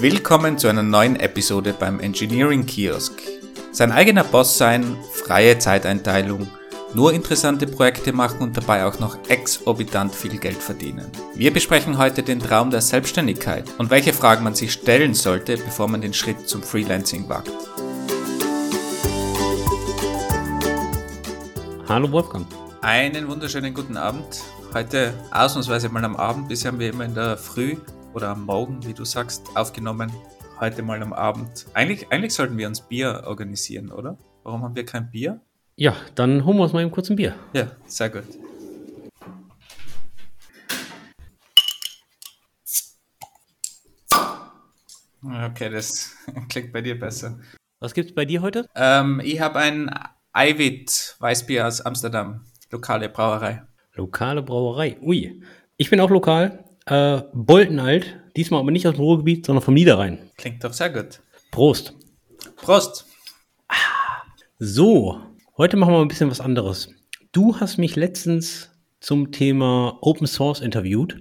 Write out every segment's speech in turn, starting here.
Willkommen zu einer neuen Episode beim Engineering Kiosk. Sein eigener Boss sein, freie Zeiteinteilung, nur interessante Projekte machen und dabei auch noch exorbitant viel Geld verdienen. Wir besprechen heute den Traum der Selbstständigkeit und welche Fragen man sich stellen sollte, bevor man den Schritt zum Freelancing wagt. Hallo Wolfgang. Einen wunderschönen guten Abend. Heute ausnahmsweise mal am Abend. Bisher haben wir immer in der Früh oder am Morgen, wie du sagst, aufgenommen. Heute mal am Abend. Eigentlich, eigentlich sollten wir uns Bier organisieren, oder? Warum haben wir kein Bier? Ja, dann holen wir uns mal eben kurz ein Bier. Ja, sehr gut. Okay, das klingt bei dir besser. Was gibt's bei dir heute? Ähm, ich habe ein Eiwit Weißbier aus Amsterdam, lokale Brauerei. Lokale Brauerei. Ui. Ich bin auch lokal. Äh, Boltenalt. Diesmal aber nicht aus dem Ruhrgebiet, sondern vom Niederrhein. Klingt doch sehr gut. Prost. Prost. So, heute machen wir ein bisschen was anderes. Du hast mich letztens zum Thema Open Source interviewt.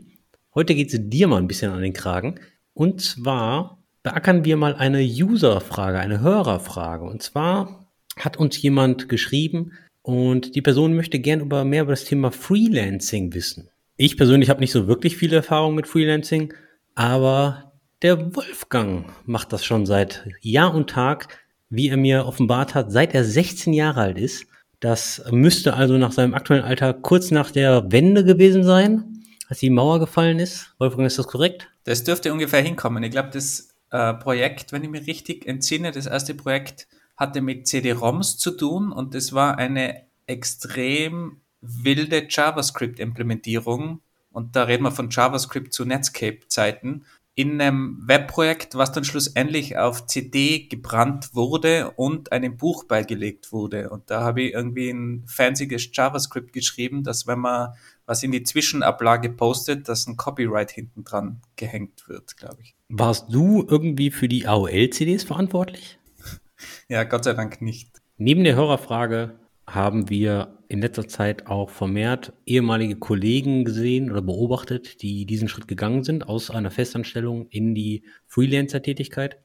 Heute geht es dir mal ein bisschen an den Kragen. Und zwar beackern wir mal eine User-Frage, eine Hörerfrage. Und zwar hat uns jemand geschrieben und die Person möchte gern über mehr über das Thema Freelancing wissen. Ich persönlich habe nicht so wirklich viel Erfahrung mit Freelancing, aber der Wolfgang macht das schon seit Jahr und Tag, wie er mir offenbart hat, seit er 16 Jahre alt ist. Das müsste also nach seinem aktuellen Alter kurz nach der Wende gewesen sein, als die Mauer gefallen ist. Wolfgang, ist das korrekt? Das dürfte ungefähr hinkommen. Ich glaube, das äh, Projekt, wenn ich mich richtig entsinne, das erste Projekt hatte mit CD-ROMs zu tun und das war eine extrem wilde JavaScript-Implementierung. Und da reden wir von JavaScript zu Netscape-Zeiten in einem Webprojekt, was dann schlussendlich auf CD gebrannt wurde und einem Buch beigelegt wurde. Und da habe ich irgendwie ein fancyes JavaScript geschrieben, dass wenn man was in die Zwischenablage postet, dass ein Copyright hinten dran gehängt wird, glaube ich. Warst du irgendwie für die AOL-CDs verantwortlich? ja, Gott sei Dank nicht. Neben der Hörerfrage haben wir in letzter Zeit auch vermehrt ehemalige Kollegen gesehen oder beobachtet, die diesen Schritt gegangen sind aus einer Festanstellung in die Freelancer-Tätigkeit.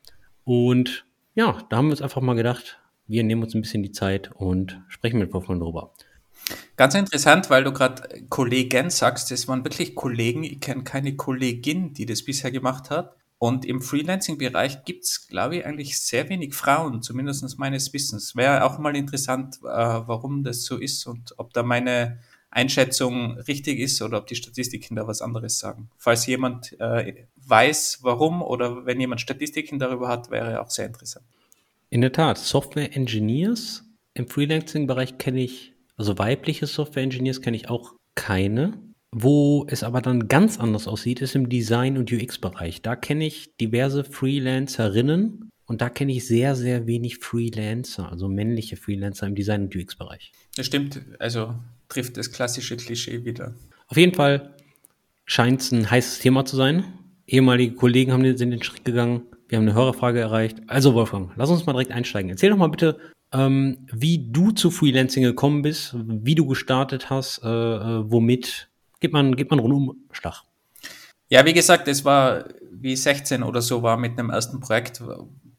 Und ja, da haben wir uns einfach mal gedacht, wir nehmen uns ein bisschen die Zeit und sprechen mit Wolfgang drüber. Ganz interessant, weil du gerade Kollegen sagst, das waren wirklich Kollegen. Ich kenne keine Kollegin, die das bisher gemacht hat. Und im Freelancing-Bereich gibt es, glaube ich, eigentlich sehr wenig Frauen, zumindest meines Wissens. Wäre auch mal interessant, äh, warum das so ist und ob da meine Einschätzung richtig ist oder ob die Statistiken da was anderes sagen. Falls jemand äh, weiß, warum oder wenn jemand Statistiken darüber hat, wäre auch sehr interessant. In der Tat, Software Engineers im Freelancing-Bereich kenne ich, also weibliche Software Engineers kenne ich auch keine. Wo es aber dann ganz anders aussieht, ist im Design- und UX-Bereich. Da kenne ich diverse Freelancerinnen und da kenne ich sehr, sehr wenig Freelancer, also männliche Freelancer im Design- und UX-Bereich. Das stimmt, also trifft das klassische Klischee wieder. Auf jeden Fall scheint es ein heißes Thema zu sein. Ehemalige Kollegen haben den, sind den Schritt gegangen. Wir haben eine Hörerfrage erreicht. Also Wolfgang, lass uns mal direkt einsteigen. Erzähl doch mal bitte, ähm, wie du zu Freelancing gekommen bist, wie du gestartet hast, äh, äh womit gibt man, gibt man Rundumschlag. Ja, wie gesagt, es war wie 16 oder so war mit einem ersten Projekt,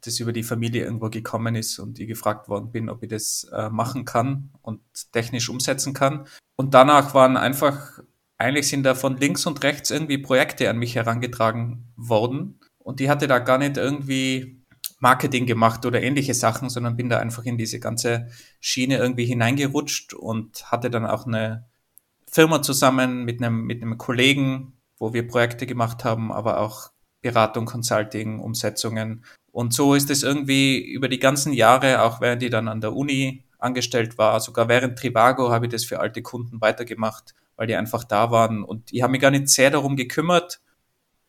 das über die Familie irgendwo gekommen ist und ich gefragt worden bin, ob ich das äh, machen kann und technisch umsetzen kann. Und danach waren einfach, eigentlich sind da von links und rechts irgendwie Projekte an mich herangetragen worden und ich hatte da gar nicht irgendwie Marketing gemacht oder ähnliche Sachen, sondern bin da einfach in diese ganze Schiene irgendwie hineingerutscht und hatte dann auch eine Firma zusammen mit einem, mit einem Kollegen, wo wir Projekte gemacht haben, aber auch Beratung, Consulting, Umsetzungen. Und so ist es irgendwie über die ganzen Jahre, auch während ich dann an der Uni angestellt war, sogar während Trivago habe ich das für alte Kunden weitergemacht, weil die einfach da waren. Und ich habe mich gar nicht sehr darum gekümmert.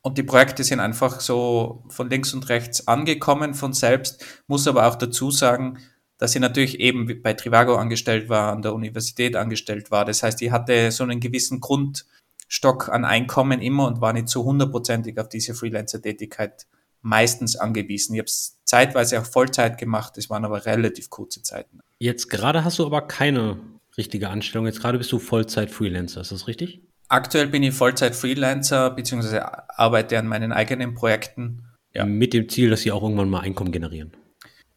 Und die Projekte sind einfach so von links und rechts angekommen von selbst. Muss aber auch dazu sagen, dass sie natürlich eben bei Trivago angestellt war, an der Universität angestellt war. Das heißt, die hatte so einen gewissen Grundstock an Einkommen immer und war nicht so hundertprozentig auf diese Freelancer-Tätigkeit meistens angewiesen. Ich habe es zeitweise auch Vollzeit gemacht, das waren aber relativ kurze Zeiten. Jetzt gerade hast du aber keine richtige Anstellung. Jetzt gerade bist du Vollzeit-Freelancer, ist das richtig? Aktuell bin ich Vollzeit-Freelancer, beziehungsweise arbeite an meinen eigenen Projekten ja. Mit dem Ziel, dass sie auch irgendwann mal Einkommen generieren.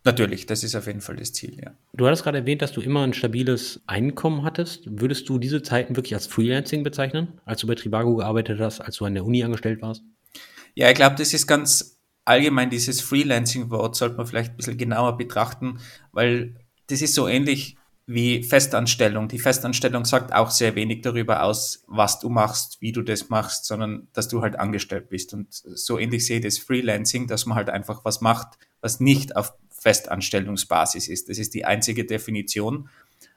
Natürlich, das ist auf jeden Fall das Ziel, ja. Du hattest gerade erwähnt, dass du immer ein stabiles Einkommen hattest. Würdest du diese Zeiten wirklich als Freelancing bezeichnen, als du bei Trivago gearbeitet hast, als du an der Uni angestellt warst? Ja, ich glaube, das ist ganz allgemein, dieses Freelancing-Wort sollte man vielleicht ein bisschen genauer betrachten, weil das ist so ähnlich wie Festanstellung. Die Festanstellung sagt auch sehr wenig darüber aus, was du machst, wie du das machst, sondern dass du halt angestellt bist. Und so ähnlich sehe ich das Freelancing, dass man halt einfach was macht, was nicht auf Festanstellungsbasis ist. Das ist die einzige Definition.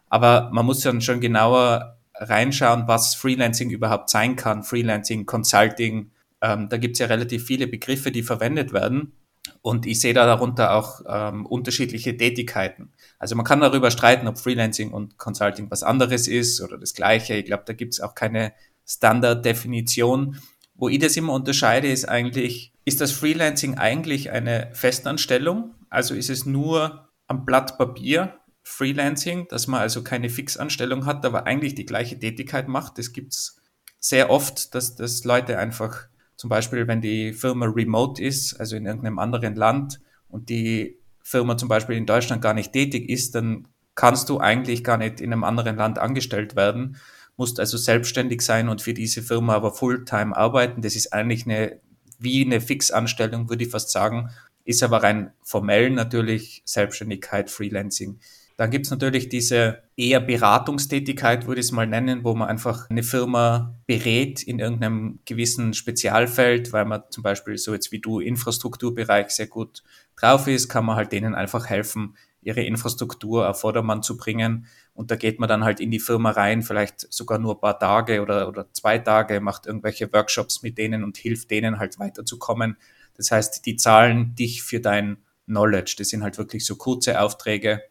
Aber man muss dann schon genauer reinschauen, was Freelancing überhaupt sein kann. Freelancing, Consulting, ähm, da gibt es ja relativ viele Begriffe, die verwendet werden. Und ich sehe da darunter auch ähm, unterschiedliche Tätigkeiten. Also man kann darüber streiten, ob Freelancing und Consulting was anderes ist oder das gleiche. Ich glaube, da gibt es auch keine Standarddefinition. Wo ich das immer unterscheide, ist eigentlich, ist das Freelancing eigentlich eine Festanstellung? Also ist es nur am Blatt Papier Freelancing, dass man also keine Fixanstellung hat, aber eigentlich die gleiche Tätigkeit macht. Das gibt es sehr oft, dass, dass Leute einfach zum Beispiel, wenn die Firma remote ist, also in irgendeinem anderen Land und die Firma zum Beispiel in Deutschland gar nicht tätig ist, dann kannst du eigentlich gar nicht in einem anderen Land angestellt werden, musst also selbstständig sein und für diese Firma aber Fulltime arbeiten. Das ist eigentlich eine, wie eine Fixanstellung, würde ich fast sagen, ist aber rein formell natürlich Selbstständigkeit, Freelancing. Dann gibt es natürlich diese eher Beratungstätigkeit, würde ich es mal nennen, wo man einfach eine Firma berät in irgendeinem gewissen Spezialfeld, weil man zum Beispiel so jetzt wie du Infrastrukturbereich sehr gut drauf ist, kann man halt denen einfach helfen, ihre Infrastruktur auf Vordermann zu bringen. Und da geht man dann halt in die Firma rein, vielleicht sogar nur ein paar Tage oder, oder zwei Tage, macht irgendwelche Workshops mit denen und hilft denen halt weiterzukommen. Das heißt, die zahlen dich für dein Knowledge. Das sind halt wirklich so kurze Aufträge,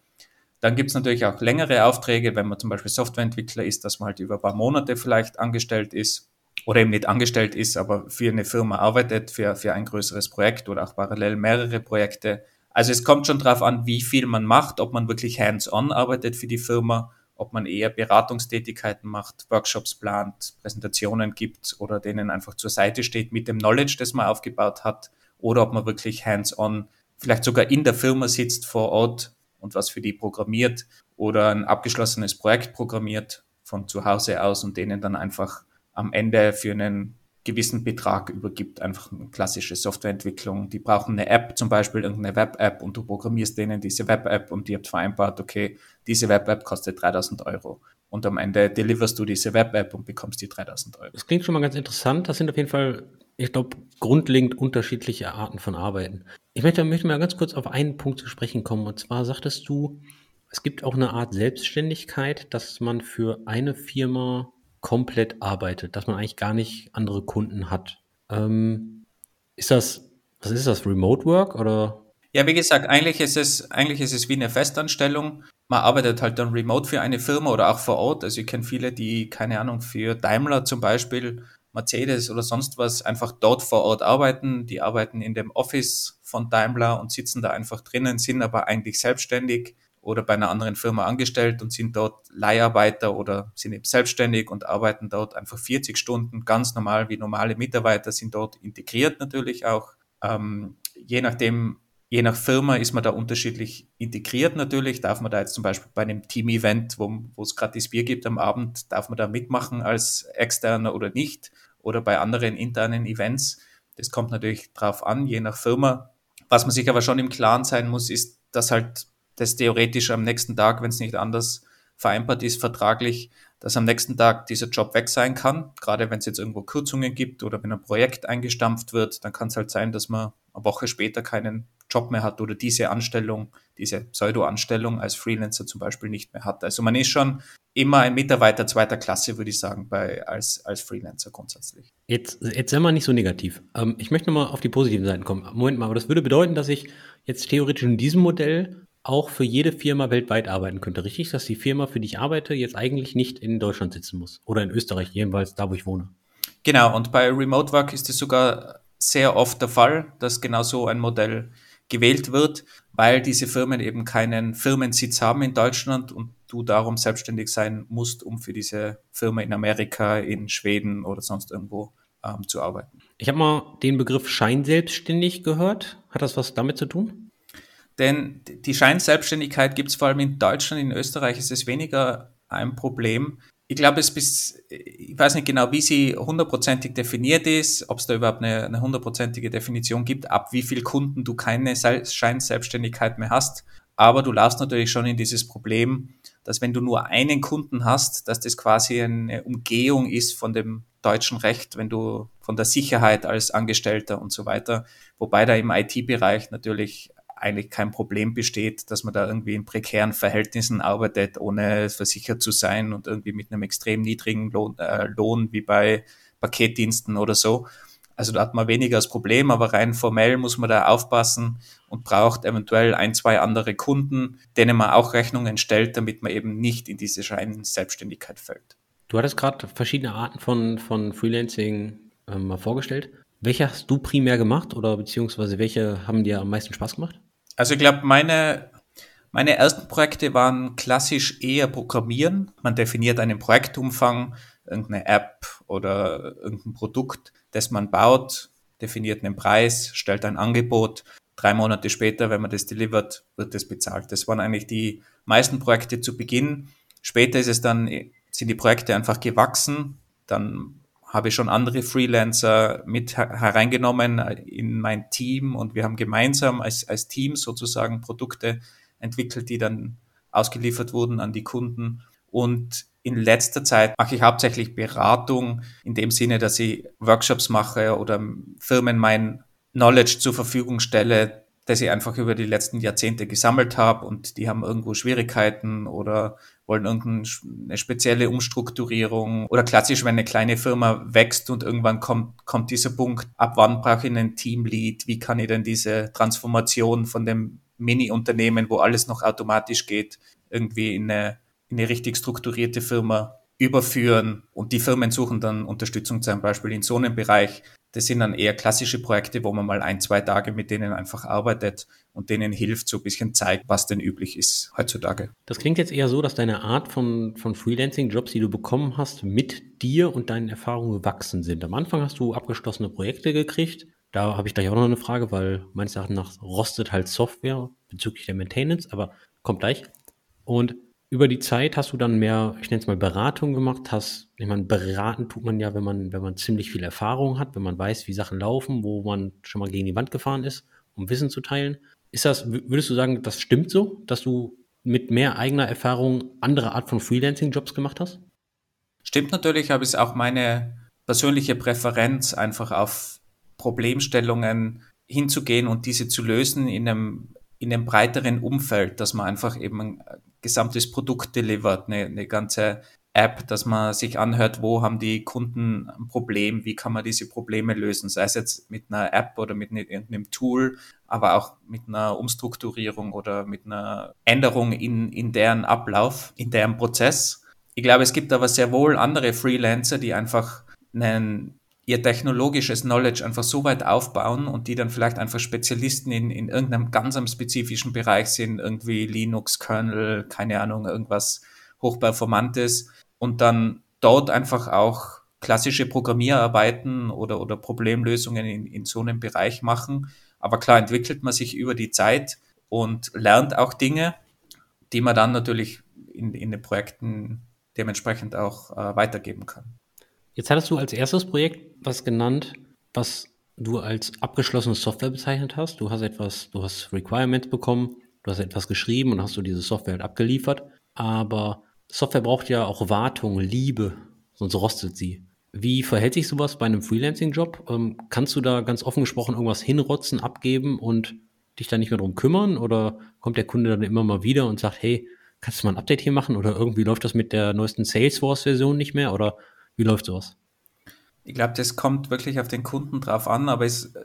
dann gibt es natürlich auch längere Aufträge, wenn man zum Beispiel Softwareentwickler ist, dass man halt über ein paar Monate vielleicht angestellt ist oder eben nicht angestellt ist, aber für eine Firma arbeitet, für, für ein größeres Projekt oder auch parallel mehrere Projekte. Also es kommt schon darauf an, wie viel man macht, ob man wirklich hands-on arbeitet für die Firma, ob man eher Beratungstätigkeiten macht, Workshops plant, Präsentationen gibt oder denen einfach zur Seite steht mit dem Knowledge, das man aufgebaut hat, oder ob man wirklich hands-on vielleicht sogar in der Firma sitzt vor Ort und was für die programmiert oder ein abgeschlossenes Projekt programmiert von zu Hause aus und denen dann einfach am Ende für einen gewissen Betrag übergibt, einfach eine klassische Softwareentwicklung. Die brauchen eine App, zum Beispiel irgendeine Web-App und du programmierst denen diese Web-App und die habt vereinbart, okay, diese Web-App kostet 3000 Euro. Und am Ende deliverst du diese Web-App und bekommst die 3000 Euro. Das klingt schon mal ganz interessant. Das sind auf jeden Fall, ich glaube, grundlegend unterschiedliche Arten von Arbeiten. Ich möchte, möchte mal ganz kurz auf einen Punkt zu sprechen kommen. Und zwar sagtest du, es gibt auch eine Art Selbstständigkeit, dass man für eine Firma komplett arbeitet, dass man eigentlich gar nicht andere Kunden hat. Ähm, ist das, was ist das, Remote Work oder? Ja, wie gesagt, eigentlich ist es, eigentlich ist es wie eine Festanstellung. Man arbeitet halt dann remote für eine Firma oder auch vor Ort. Also ich kenne viele, die, keine Ahnung, für Daimler zum Beispiel Mercedes oder sonst was einfach dort vor Ort arbeiten. Die arbeiten in dem Office von Daimler und sitzen da einfach drinnen, sind aber eigentlich selbstständig oder bei einer anderen Firma angestellt und sind dort Leiharbeiter oder sind eben selbstständig und arbeiten dort einfach 40 Stunden ganz normal wie normale Mitarbeiter, sind dort integriert natürlich auch. Ähm, je nachdem, je nach Firma ist man da unterschiedlich integriert natürlich. Darf man da jetzt zum Beispiel bei einem Team-Event, wo, es gratis Bier gibt am Abend, darf man da mitmachen als Externer oder nicht? Oder bei anderen internen Events. Das kommt natürlich drauf an, je nach Firma. Was man sich aber schon im Klaren sein muss, ist, dass halt das theoretisch am nächsten Tag, wenn es nicht anders vereinbart ist, vertraglich, dass am nächsten Tag dieser Job weg sein kann. Gerade wenn es jetzt irgendwo Kürzungen gibt oder wenn ein Projekt eingestampft wird, dann kann es halt sein, dass man eine Woche später keinen Job mehr hat oder diese Anstellung, diese Pseudo-Anstellung als Freelancer zum Beispiel nicht mehr hat. Also man ist schon immer ein Mitarbeiter zweiter Klasse, würde ich sagen, bei, als, als Freelancer grundsätzlich. Jetzt, jetzt sind wir nicht so negativ. Ähm, ich möchte nochmal auf die positiven Seiten kommen. Moment mal, aber das würde bedeuten, dass ich jetzt theoretisch in diesem Modell auch für jede Firma weltweit arbeiten könnte. Richtig, dass die Firma, für die ich arbeite, jetzt eigentlich nicht in Deutschland sitzen muss oder in Österreich, jedenfalls da, wo ich wohne. Genau, und bei Remote Work ist es sogar sehr oft der Fall, dass genau so ein Modell gewählt wird, weil diese Firmen eben keinen Firmensitz haben in Deutschland und du darum selbstständig sein musst, um für diese Firma in Amerika, in Schweden oder sonst irgendwo ähm, zu arbeiten. Ich habe mal den Begriff Scheinselbstständig gehört. Hat das was damit zu tun? Denn die Scheinselbstständigkeit gibt es vor allem in Deutschland, in Österreich ist es weniger ein Problem. Ich glaube, es bis, ich weiß nicht genau, wie sie hundertprozentig definiert ist, ob es da überhaupt eine hundertprozentige Definition gibt, ab wie viel Kunden du keine Scheinselbstständigkeit mehr hast. Aber du laufst natürlich schon in dieses Problem, dass wenn du nur einen Kunden hast, dass das quasi eine Umgehung ist von dem deutschen Recht, wenn du von der Sicherheit als Angestellter und so weiter, wobei da im IT-Bereich natürlich eigentlich kein Problem besteht, dass man da irgendwie in prekären Verhältnissen arbeitet, ohne versichert zu sein und irgendwie mit einem extrem niedrigen Lohn, äh, Lohn wie bei Paketdiensten oder so. Also da hat man weniger das Problem, aber rein formell muss man da aufpassen und braucht eventuell ein, zwei andere Kunden, denen man auch Rechnungen stellt, damit man eben nicht in diese Scheinselbstständigkeit fällt. Du hattest gerade verschiedene Arten von, von Freelancing ähm, mal vorgestellt. Welche hast du primär gemacht oder beziehungsweise welche haben dir am meisten Spaß gemacht? Also ich glaube, meine, meine ersten Projekte waren klassisch eher Programmieren. Man definiert einen Projektumfang, irgendeine App oder irgendein Produkt, das man baut, definiert einen Preis, stellt ein Angebot. Drei Monate später, wenn man das delivert, wird das bezahlt. Das waren eigentlich die meisten Projekte zu Beginn. Später ist es dann, sind die Projekte einfach gewachsen. Dann habe ich schon andere Freelancer mit hereingenommen in mein Team und wir haben gemeinsam als, als Team sozusagen Produkte entwickelt, die dann ausgeliefert wurden an die Kunden. Und in letzter Zeit mache ich hauptsächlich Beratung in dem Sinne, dass ich Workshops mache oder Firmen mein Knowledge zur Verfügung stelle, das ich einfach über die letzten Jahrzehnte gesammelt habe und die haben irgendwo Schwierigkeiten oder wollen irgendeine spezielle Umstrukturierung oder klassisch, wenn eine kleine Firma wächst und irgendwann kommt, kommt dieser Punkt, ab wann brauche ich einen Teamlead, wie kann ich denn diese Transformation von dem Mini-Unternehmen, wo alles noch automatisch geht, irgendwie in eine in eine richtig strukturierte Firma überführen und die Firmen suchen dann Unterstützung zum Beispiel in so einem Bereich. Das sind dann eher klassische Projekte, wo man mal ein, zwei Tage mit denen einfach arbeitet und denen hilft, so ein bisschen zeigt, was denn üblich ist heutzutage. Das klingt jetzt eher so, dass deine Art von, von Freelancing-Jobs, die du bekommen hast, mit dir und deinen Erfahrungen gewachsen sind. Am Anfang hast du abgeschlossene Projekte gekriegt. Da habe ich gleich auch noch eine Frage, weil meines Erachtens nach rostet halt Software bezüglich der Maintenance, aber kommt gleich. Und über die Zeit hast du dann mehr, ich nenne es mal Beratung gemacht, hast, ich meine, beraten tut man ja, wenn man, wenn man ziemlich viel Erfahrung hat, wenn man weiß, wie Sachen laufen, wo man schon mal gegen die Wand gefahren ist, um Wissen zu teilen. Ist das, würdest du sagen, das stimmt so, dass du mit mehr eigener Erfahrung andere Art von Freelancing-Jobs gemacht hast? Stimmt natürlich, aber es ist auch meine persönliche Präferenz, einfach auf Problemstellungen hinzugehen und diese zu lösen in einem, in einem breiteren Umfeld, dass man einfach eben gesamtes Produkt delivert, eine, eine ganze App, dass man sich anhört, wo haben die Kunden ein Problem, wie kann man diese Probleme lösen, sei es jetzt mit einer App oder mit ne, irgendeinem Tool, aber auch mit einer Umstrukturierung oder mit einer Änderung in, in deren Ablauf, in deren Prozess. Ich glaube, es gibt aber sehr wohl andere Freelancer, die einfach einen ihr technologisches Knowledge einfach so weit aufbauen und die dann vielleicht einfach Spezialisten in, in irgendeinem ganz spezifischen Bereich sind, irgendwie Linux, Kernel, keine Ahnung, irgendwas hochperformantes und dann dort einfach auch klassische Programmierarbeiten oder, oder Problemlösungen in, in so einem Bereich machen. Aber klar entwickelt man sich über die Zeit und lernt auch Dinge, die man dann natürlich in, in den Projekten dementsprechend auch äh, weitergeben kann. Jetzt hattest du als erstes Projekt was genannt, was du als abgeschlossene Software bezeichnet hast. Du hast etwas, du hast Requirements bekommen, du hast etwas geschrieben und hast du diese Software halt abgeliefert. Aber Software braucht ja auch Wartung, Liebe, sonst rostet sie. Wie verhält sich sowas bei einem Freelancing-Job? Ähm, kannst du da ganz offen gesprochen irgendwas hinrotzen, abgeben und dich da nicht mehr drum kümmern? Oder kommt der Kunde dann immer mal wieder und sagt, hey, kannst du mal ein Update hier machen? Oder irgendwie läuft das mit der neuesten Salesforce-Version nicht mehr? Oder wie läuft sowas? Ich glaube, das kommt wirklich auf den Kunden drauf an, aber es ist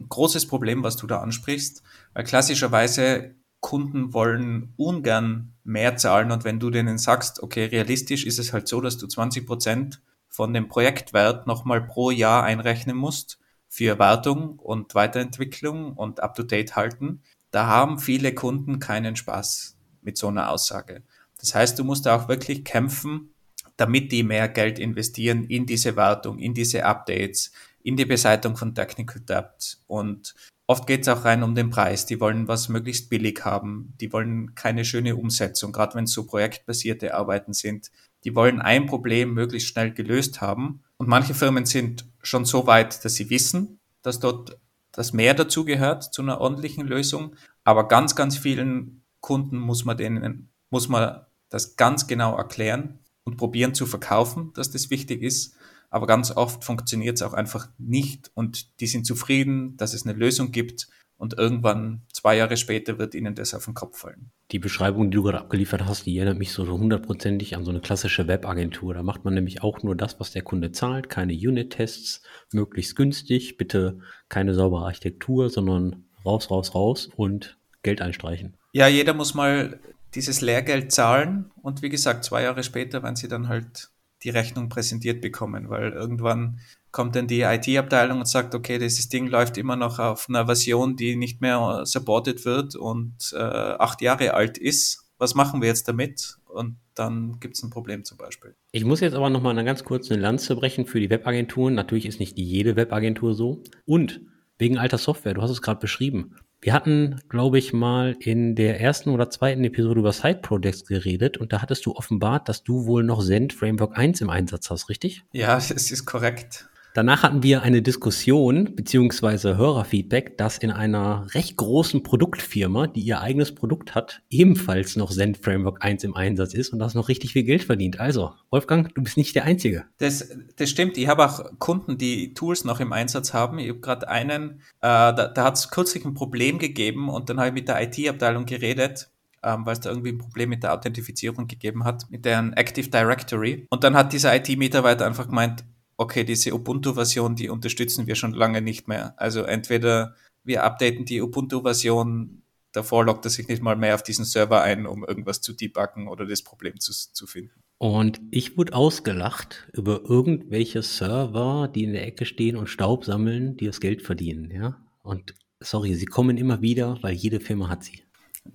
ein großes Problem, was du da ansprichst, weil klassischerweise Kunden wollen ungern mehr zahlen und wenn du denen sagst, okay, realistisch ist es halt so, dass du 20 Prozent von dem Projektwert nochmal pro Jahr einrechnen musst für Wartung und Weiterentwicklung und up-to-date halten, da haben viele Kunden keinen Spaß mit so einer Aussage. Das heißt, du musst auch wirklich kämpfen, damit die mehr Geld investieren in diese Wartung, in diese Updates, in die Beseitigung von Technical Debt. Und oft geht es auch rein um den Preis. Die wollen was möglichst billig haben. Die wollen keine schöne Umsetzung, gerade wenn es so projektbasierte Arbeiten sind. Die wollen ein Problem möglichst schnell gelöst haben. Und manche Firmen sind schon so weit, dass sie wissen, dass dort das mehr dazu gehört zu einer ordentlichen Lösung. Aber ganz, ganz vielen Kunden muss man denen, muss man das ganz genau erklären und probieren zu verkaufen, dass das wichtig ist. Aber ganz oft funktioniert es auch einfach nicht und die sind zufrieden, dass es eine Lösung gibt und irgendwann zwei Jahre später wird ihnen das auf den Kopf fallen. Die Beschreibung, die du gerade abgeliefert hast, die erinnert mich so hundertprozentig an so eine klassische Webagentur. Da macht man nämlich auch nur das, was der Kunde zahlt, keine Unit-Tests, möglichst günstig, bitte keine saubere Architektur, sondern raus, raus, raus und Geld einstreichen. Ja, jeder muss mal dieses Lehrgeld zahlen und wie gesagt, zwei Jahre später, wenn sie dann halt die Rechnung präsentiert bekommen, weil irgendwann kommt dann die IT-Abteilung und sagt, okay, dieses Ding läuft immer noch auf einer Version, die nicht mehr supported wird und äh, acht Jahre alt ist. Was machen wir jetzt damit? Und dann gibt es ein Problem zum Beispiel. Ich muss jetzt aber nochmal eine ganz kurze Lanze brechen für die Webagenturen. Natürlich ist nicht jede Webagentur so. Und wegen alter Software, du hast es gerade beschrieben. Wir hatten, glaube ich, mal in der ersten oder zweiten Episode über Side Projects geredet und da hattest du offenbart, dass du wohl noch Send Framework 1 im Einsatz hast, richtig? Ja, das ist korrekt. Danach hatten wir eine Diskussion beziehungsweise Hörerfeedback, dass in einer recht großen Produktfirma, die ihr eigenes Produkt hat, ebenfalls noch Zen Framework 1 im Einsatz ist und das noch richtig viel Geld verdient. Also, Wolfgang, du bist nicht der Einzige. Das, das stimmt. Ich habe auch Kunden, die Tools noch im Einsatz haben. Ich habe gerade einen, äh, da, da hat es kürzlich ein Problem gegeben und dann habe ich mit der IT-Abteilung geredet ähm, weil es da irgendwie ein Problem mit der Authentifizierung gegeben hat, mit deren Active Directory. Und dann hat dieser IT-Mitarbeiter einfach gemeint, okay, diese Ubuntu-Version, die unterstützen wir schon lange nicht mehr. Also entweder wir updaten die Ubuntu-Version, davor loggt er sich nicht mal mehr auf diesen Server ein, um irgendwas zu debuggen oder das Problem zu, zu finden. Und ich wurde ausgelacht über irgendwelche Server, die in der Ecke stehen und Staub sammeln, die das Geld verdienen, ja. Und sorry, sie kommen immer wieder, weil jede Firma hat sie.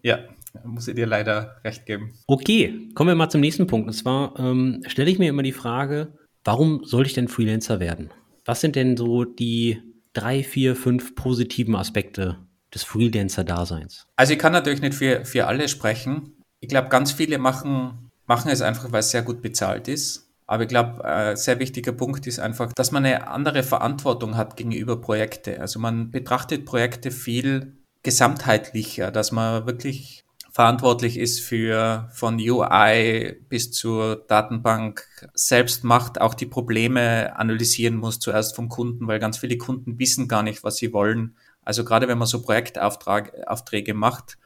Ja, muss ich dir leider recht geben. Okay, kommen wir mal zum nächsten Punkt. Und zwar ähm, stelle ich mir immer die Frage, Warum soll ich denn Freelancer werden? Was sind denn so die drei, vier, fünf positiven Aspekte des Freelancer-Daseins? Also ich kann natürlich nicht für, für alle sprechen. Ich glaube, ganz viele machen, machen es einfach, weil es sehr gut bezahlt ist. Aber ich glaube, ein sehr wichtiger Punkt ist einfach, dass man eine andere Verantwortung hat gegenüber Projekte. Also man betrachtet Projekte viel gesamtheitlicher, dass man wirklich verantwortlich ist für von UI bis zur Datenbank selbst macht, auch die Probleme analysieren muss zuerst vom Kunden, weil ganz viele Kunden wissen gar nicht, was sie wollen. Also gerade wenn man so Projektaufträge macht,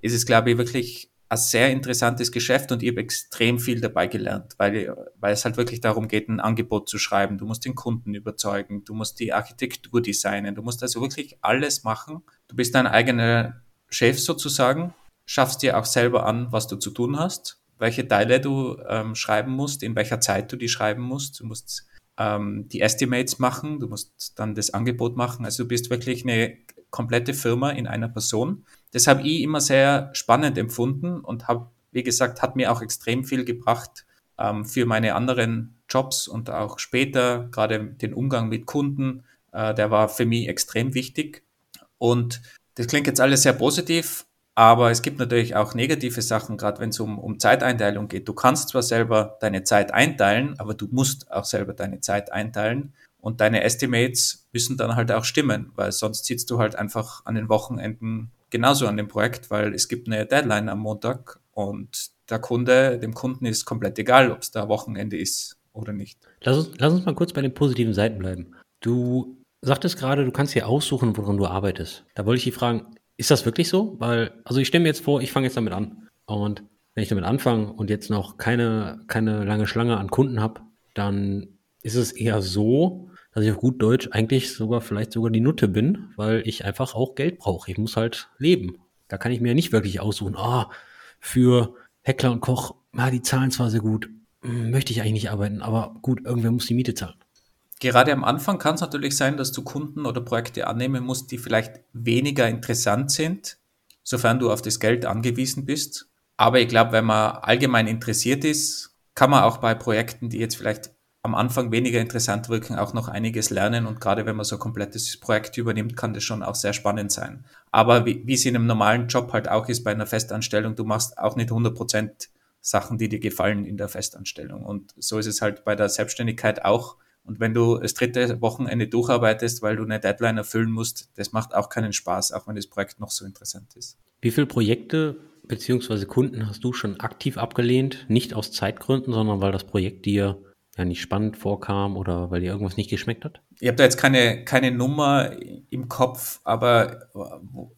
ist es, glaube ich, wirklich ein sehr interessantes Geschäft und ich habe extrem viel dabei gelernt, weil, weil es halt wirklich darum geht, ein Angebot zu schreiben. Du musst den Kunden überzeugen, du musst die Architektur designen, du musst also wirklich alles machen. Du bist dein eigener Chef sozusagen schaffst dir auch selber an, was du zu tun hast, welche Teile du ähm, schreiben musst, in welcher Zeit du die schreiben musst. Du musst ähm, die Estimates machen, du musst dann das Angebot machen. Also du bist wirklich eine komplette Firma in einer Person. Das habe ich immer sehr spannend empfunden und habe, wie gesagt, hat mir auch extrem viel gebracht ähm, für meine anderen Jobs und auch später, gerade den Umgang mit Kunden, äh, der war für mich extrem wichtig. Und das klingt jetzt alles sehr positiv, aber es gibt natürlich auch negative Sachen, gerade wenn es um, um Zeiteinteilung geht. Du kannst zwar selber deine Zeit einteilen, aber du musst auch selber deine Zeit einteilen. Und deine Estimates müssen dann halt auch stimmen, weil sonst sitzt du halt einfach an den Wochenenden genauso an dem Projekt, weil es gibt eine Deadline am Montag und der Kunde, dem Kunden ist komplett egal, ob es da Wochenende ist oder nicht. Lass uns, lass uns mal kurz bei den positiven Seiten bleiben. Du sagtest gerade, du kannst hier aussuchen, woran du arbeitest. Da wollte ich dich fragen, ist das wirklich so? Weil, also ich stelle mir jetzt vor, ich fange jetzt damit an. Und wenn ich damit anfange und jetzt noch keine, keine lange Schlange an Kunden habe, dann ist es eher so, dass ich auf gut Deutsch eigentlich sogar vielleicht sogar die Nutte bin, weil ich einfach auch Geld brauche. Ich muss halt leben. Da kann ich mir nicht wirklich aussuchen, ah, für Heckler und Koch, ja, die zahlen zwar sehr gut, hm, möchte ich eigentlich nicht arbeiten, aber gut, irgendwer muss die Miete zahlen. Gerade am Anfang kann es natürlich sein, dass du Kunden oder Projekte annehmen musst, die vielleicht weniger interessant sind, sofern du auf das Geld angewiesen bist. Aber ich glaube, wenn man allgemein interessiert ist kann man auch bei Projekten, die jetzt vielleicht am Anfang weniger interessant wirken, auch noch einiges lernen. Und gerade wenn man so ein komplettes Projekt übernimmt, kann das schon auch sehr spannend sein. Aber wie, es in einem normalen Job halt auch ist bei einer Festanstellung, du machst auch nicht 100 Prozent Sachen, die dir gefallen in der Festanstellung. Und so ist es halt bei der Selbstständigkeit auch. Und wenn du das dritte Wochenende durcharbeitest, weil du eine Deadline erfüllen musst, das macht auch keinen Spaß, auch wenn das Projekt noch so interessant ist. Wie viele Projekte bzw. Kunden hast du schon aktiv abgelehnt? Nicht aus Zeitgründen, sondern weil das Projekt dir ja nicht spannend vorkam oder weil dir irgendwas nicht geschmeckt hat? Ich habe da jetzt keine, keine Nummer im Kopf, aber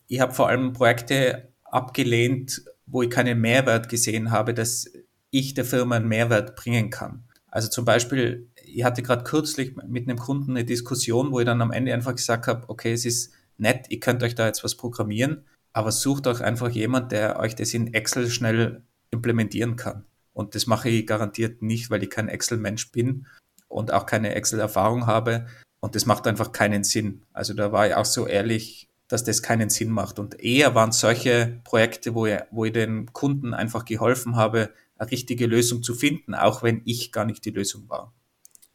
ich habe vor allem Projekte abgelehnt, wo ich keinen Mehrwert gesehen habe, dass ich der Firma einen Mehrwert bringen kann. Also zum Beispiel, ich hatte gerade kürzlich mit einem Kunden eine Diskussion, wo ich dann am Ende einfach gesagt habe, okay, es ist nett, ihr könnt euch da jetzt was programmieren, aber sucht euch einfach jemand, der euch das in Excel schnell implementieren kann. Und das mache ich garantiert nicht, weil ich kein Excel-Mensch bin und auch keine Excel-Erfahrung habe. Und das macht einfach keinen Sinn. Also da war ich auch so ehrlich, dass das keinen Sinn macht. Und eher waren solche Projekte, wo ich, wo ich den Kunden einfach geholfen habe, eine richtige Lösung zu finden, auch wenn ich gar nicht die Lösung war.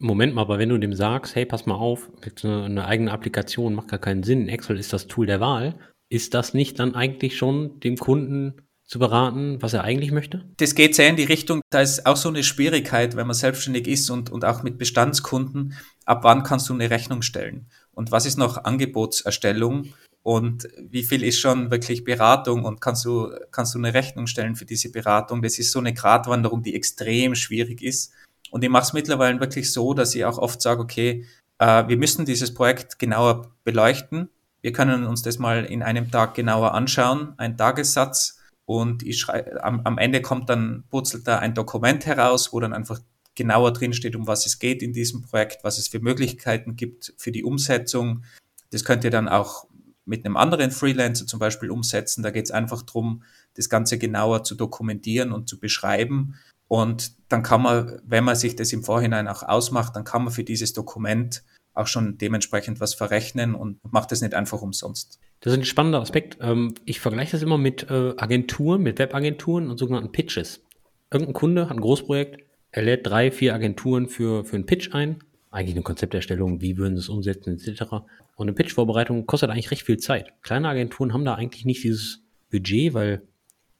Moment mal, aber wenn du dem sagst, hey, pass mal auf, eine eigene Applikation macht gar keinen Sinn, Excel ist das Tool der Wahl, ist das nicht dann eigentlich schon dem Kunden zu beraten, was er eigentlich möchte? Das geht sehr in die Richtung, da ist auch so eine Schwierigkeit, wenn man selbstständig ist und, und auch mit Bestandskunden, ab wann kannst du eine Rechnung stellen? Und was ist noch Angebotserstellung? Und wie viel ist schon wirklich Beratung und kannst du, kannst du eine Rechnung stellen für diese Beratung? Das ist so eine Gratwanderung, die extrem schwierig ist. Und ich mache es mittlerweile wirklich so, dass ich auch oft sage, okay, äh, wir müssen dieses Projekt genauer beleuchten. Wir können uns das mal in einem Tag genauer anschauen, ein Tagessatz und ich schrei am, am Ende kommt dann, purzelt da ein Dokument heraus, wo dann einfach genauer drin steht, um was es geht in diesem Projekt, was es für Möglichkeiten gibt für die Umsetzung. Das könnt ihr dann auch mit einem anderen Freelancer zum Beispiel umsetzen. Da geht es einfach darum, das Ganze genauer zu dokumentieren und zu beschreiben. Und dann kann man, wenn man sich das im Vorhinein auch ausmacht, dann kann man für dieses Dokument auch schon dementsprechend was verrechnen und macht das nicht einfach umsonst. Das ist ein spannender Aspekt. Ähm, ich vergleiche das immer mit äh, Agenturen, mit Webagenturen und sogenannten Pitches. Irgendein Kunde hat ein Großprojekt, er lädt drei, vier Agenturen für, für einen Pitch ein. Eigentlich eine Konzepterstellung, wie würden sie es umsetzen, etc. Und eine Pitch-Vorbereitung kostet eigentlich recht viel Zeit. Kleine Agenturen haben da eigentlich nicht dieses Budget, weil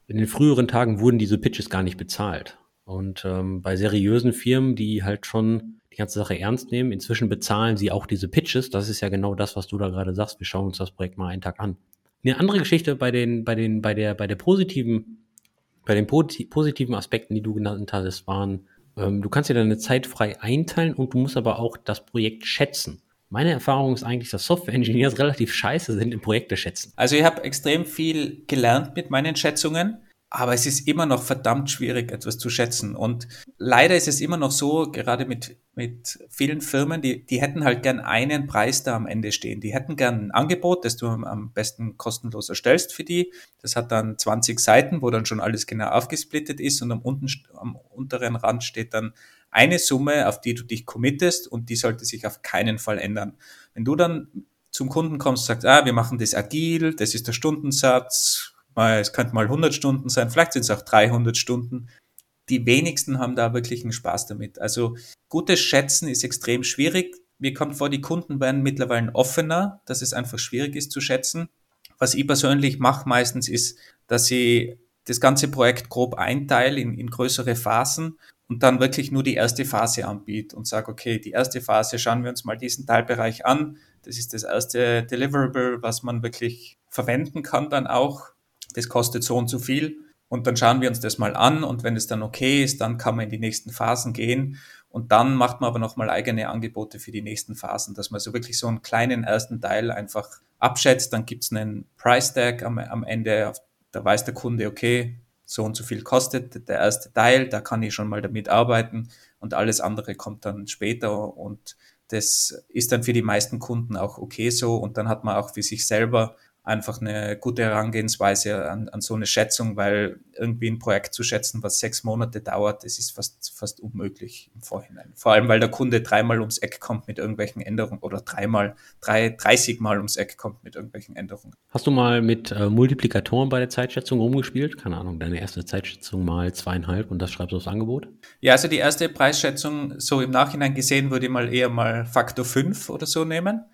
in den früheren Tagen wurden diese Pitches gar nicht bezahlt. Und ähm, bei seriösen Firmen, die halt schon die ganze Sache ernst nehmen. Inzwischen bezahlen sie auch diese Pitches. Das ist ja genau das, was du da gerade sagst. Wir schauen uns das Projekt mal einen Tag an. Eine andere Geschichte bei den, bei den, bei der, bei der positiven, bei den positiven Aspekten, die du genannt hast, waren, ähm, du kannst dir deine Zeit frei einteilen und du musst aber auch das Projekt schätzen. Meine Erfahrung ist eigentlich, dass Software-Engineers relativ scheiße sind im Projekte schätzen. Also ich habe extrem viel gelernt mit meinen Schätzungen aber es ist immer noch verdammt schwierig, etwas zu schätzen. Und leider ist es immer noch so, gerade mit, mit vielen Firmen, die, die hätten halt gern einen Preis da am Ende stehen. Die hätten gern ein Angebot, das du am besten kostenlos erstellst für die. Das hat dann 20 Seiten, wo dann schon alles genau aufgesplittet ist und am, unten, am unteren Rand steht dann eine Summe, auf die du dich committest und die sollte sich auf keinen Fall ändern. Wenn du dann zum Kunden kommst, sagst, ah, wir machen das agil, das ist der Stundensatz, es könnte mal 100 Stunden sein, vielleicht sind es auch 300 Stunden. Die wenigsten haben da wirklich einen Spaß damit. Also gutes Schätzen ist extrem schwierig. Mir kommt vor, die Kunden werden mittlerweile offener, dass es einfach schwierig ist zu schätzen. Was ich persönlich mache meistens ist, dass ich das ganze Projekt grob einteile in, in größere Phasen und dann wirklich nur die erste Phase anbiete und sage, okay, die erste Phase schauen wir uns mal diesen Teilbereich an. Das ist das erste Deliverable, was man wirklich verwenden kann dann auch das kostet so und so viel. Und dann schauen wir uns das mal an und wenn es dann okay ist, dann kann man in die nächsten Phasen gehen. Und dann macht man aber nochmal eigene Angebote für die nächsten Phasen, dass man so wirklich so einen kleinen ersten Teil einfach abschätzt. Dann gibt es einen Price Tag am, am Ende, da weiß der Kunde, okay, so und so viel kostet der erste Teil, da kann ich schon mal damit arbeiten und alles andere kommt dann später und das ist dann für die meisten Kunden auch okay so und dann hat man auch für sich selber einfach eine gute Herangehensweise an, an so eine Schätzung, weil irgendwie ein Projekt zu schätzen, was sechs Monate dauert, das ist fast, fast unmöglich im Vorhinein. Vor allem, weil der Kunde dreimal ums Eck kommt mit irgendwelchen Änderungen oder dreimal, drei, 30 Mal ums Eck kommt mit irgendwelchen Änderungen. Hast du mal mit äh, Multiplikatoren bei der Zeitschätzung rumgespielt? Keine Ahnung, deine erste Zeitschätzung mal zweieinhalb und das schreibst du aufs Angebot? Ja, also die erste Preisschätzung, so im Nachhinein gesehen, würde ich mal eher mal Faktor 5 oder so nehmen.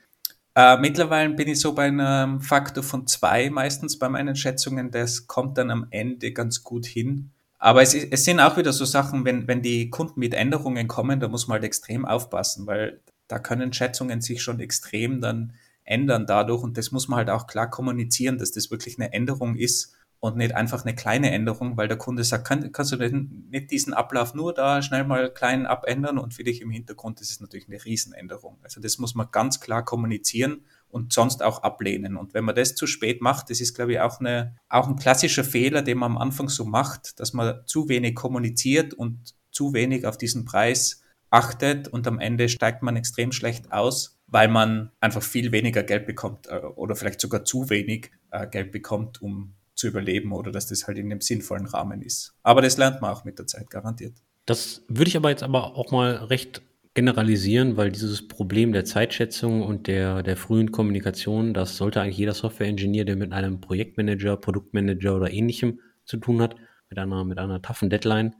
Äh, mittlerweile bin ich so bei einem Faktor von zwei meistens bei meinen Schätzungen. Das kommt dann am Ende ganz gut hin. Aber es, es sind auch wieder so Sachen, wenn, wenn die Kunden mit Änderungen kommen, da muss man halt extrem aufpassen, weil da können Schätzungen sich schon extrem dann ändern dadurch und das muss man halt auch klar kommunizieren, dass das wirklich eine Änderung ist und nicht einfach eine kleine Änderung, weil der Kunde sagt, kann, kannst du denn nicht diesen Ablauf nur da schnell mal klein abändern und für dich im Hintergrund ist es natürlich eine Riesenänderung. Also das muss man ganz klar kommunizieren und sonst auch ablehnen. Und wenn man das zu spät macht, das ist, glaube ich, auch, eine, auch ein klassischer Fehler, den man am Anfang so macht, dass man zu wenig kommuniziert und zu wenig auf diesen Preis achtet und am Ende steigt man extrem schlecht aus, weil man einfach viel weniger Geld bekommt äh, oder vielleicht sogar zu wenig äh, Geld bekommt, um zu überleben oder dass das halt in einem sinnvollen Rahmen ist. Aber das lernt man auch mit der Zeit, garantiert. Das würde ich aber jetzt aber auch mal recht generalisieren, weil dieses Problem der Zeitschätzung und der, der frühen Kommunikation, das sollte eigentlich jeder Software-Ingenieur, der mit einem Projektmanager, Produktmanager oder ähnlichem zu tun hat, mit einer, mit einer toughen Deadline,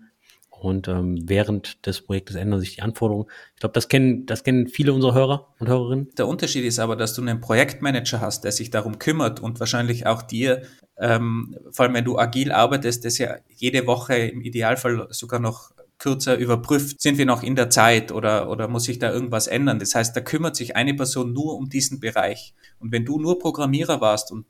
und ähm, während des Projektes ändern sich die Anforderungen. Ich glaube, das kennen, das kennen viele unserer Hörer und Hörerinnen. Der Unterschied ist aber, dass du einen Projektmanager hast, der sich darum kümmert und wahrscheinlich auch dir, ähm, vor allem wenn du agil arbeitest, das ja jede Woche im Idealfall sogar noch kürzer überprüft, sind wir noch in der Zeit oder, oder muss sich da irgendwas ändern. Das heißt, da kümmert sich eine Person nur um diesen Bereich. Und wenn du nur Programmierer warst und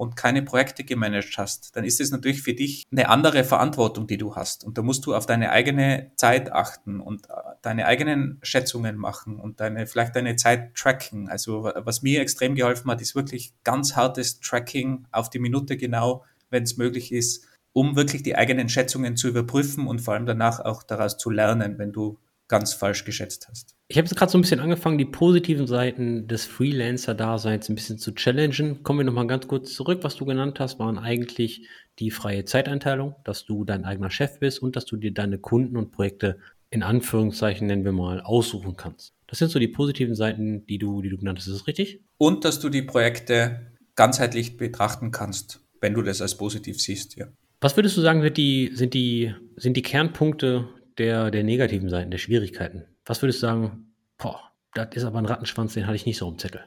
und keine Projekte gemanagt hast, dann ist es natürlich für dich eine andere Verantwortung, die du hast. Und da musst du auf deine eigene Zeit achten und äh, deine eigenen Schätzungen machen und deine, vielleicht deine Zeit tracken. Also was mir extrem geholfen hat, ist wirklich ganz hartes Tracking auf die Minute genau, wenn es möglich ist, um wirklich die eigenen Schätzungen zu überprüfen und vor allem danach auch daraus zu lernen, wenn du ganz falsch geschätzt hast. Ich habe jetzt gerade so ein bisschen angefangen, die positiven Seiten des Freelancer-Daseins ein bisschen zu challengen. Kommen wir nochmal ganz kurz zurück. Was du genannt hast, waren eigentlich die freie Zeiteinteilung, dass du dein eigener Chef bist und dass du dir deine Kunden und Projekte in Anführungszeichen, nennen wir mal, aussuchen kannst. Das sind so die positiven Seiten, die du, die du genannt hast. Ist das richtig? Und dass du die Projekte ganzheitlich betrachten kannst, wenn du das als positiv siehst, ja. Was würdest du sagen, sind die, sind die, sind die Kernpunkte der, der negativen Seiten, der Schwierigkeiten. Was würdest du sagen, boah, das ist aber ein Rattenschwanz, den hatte ich nicht so im Zettel.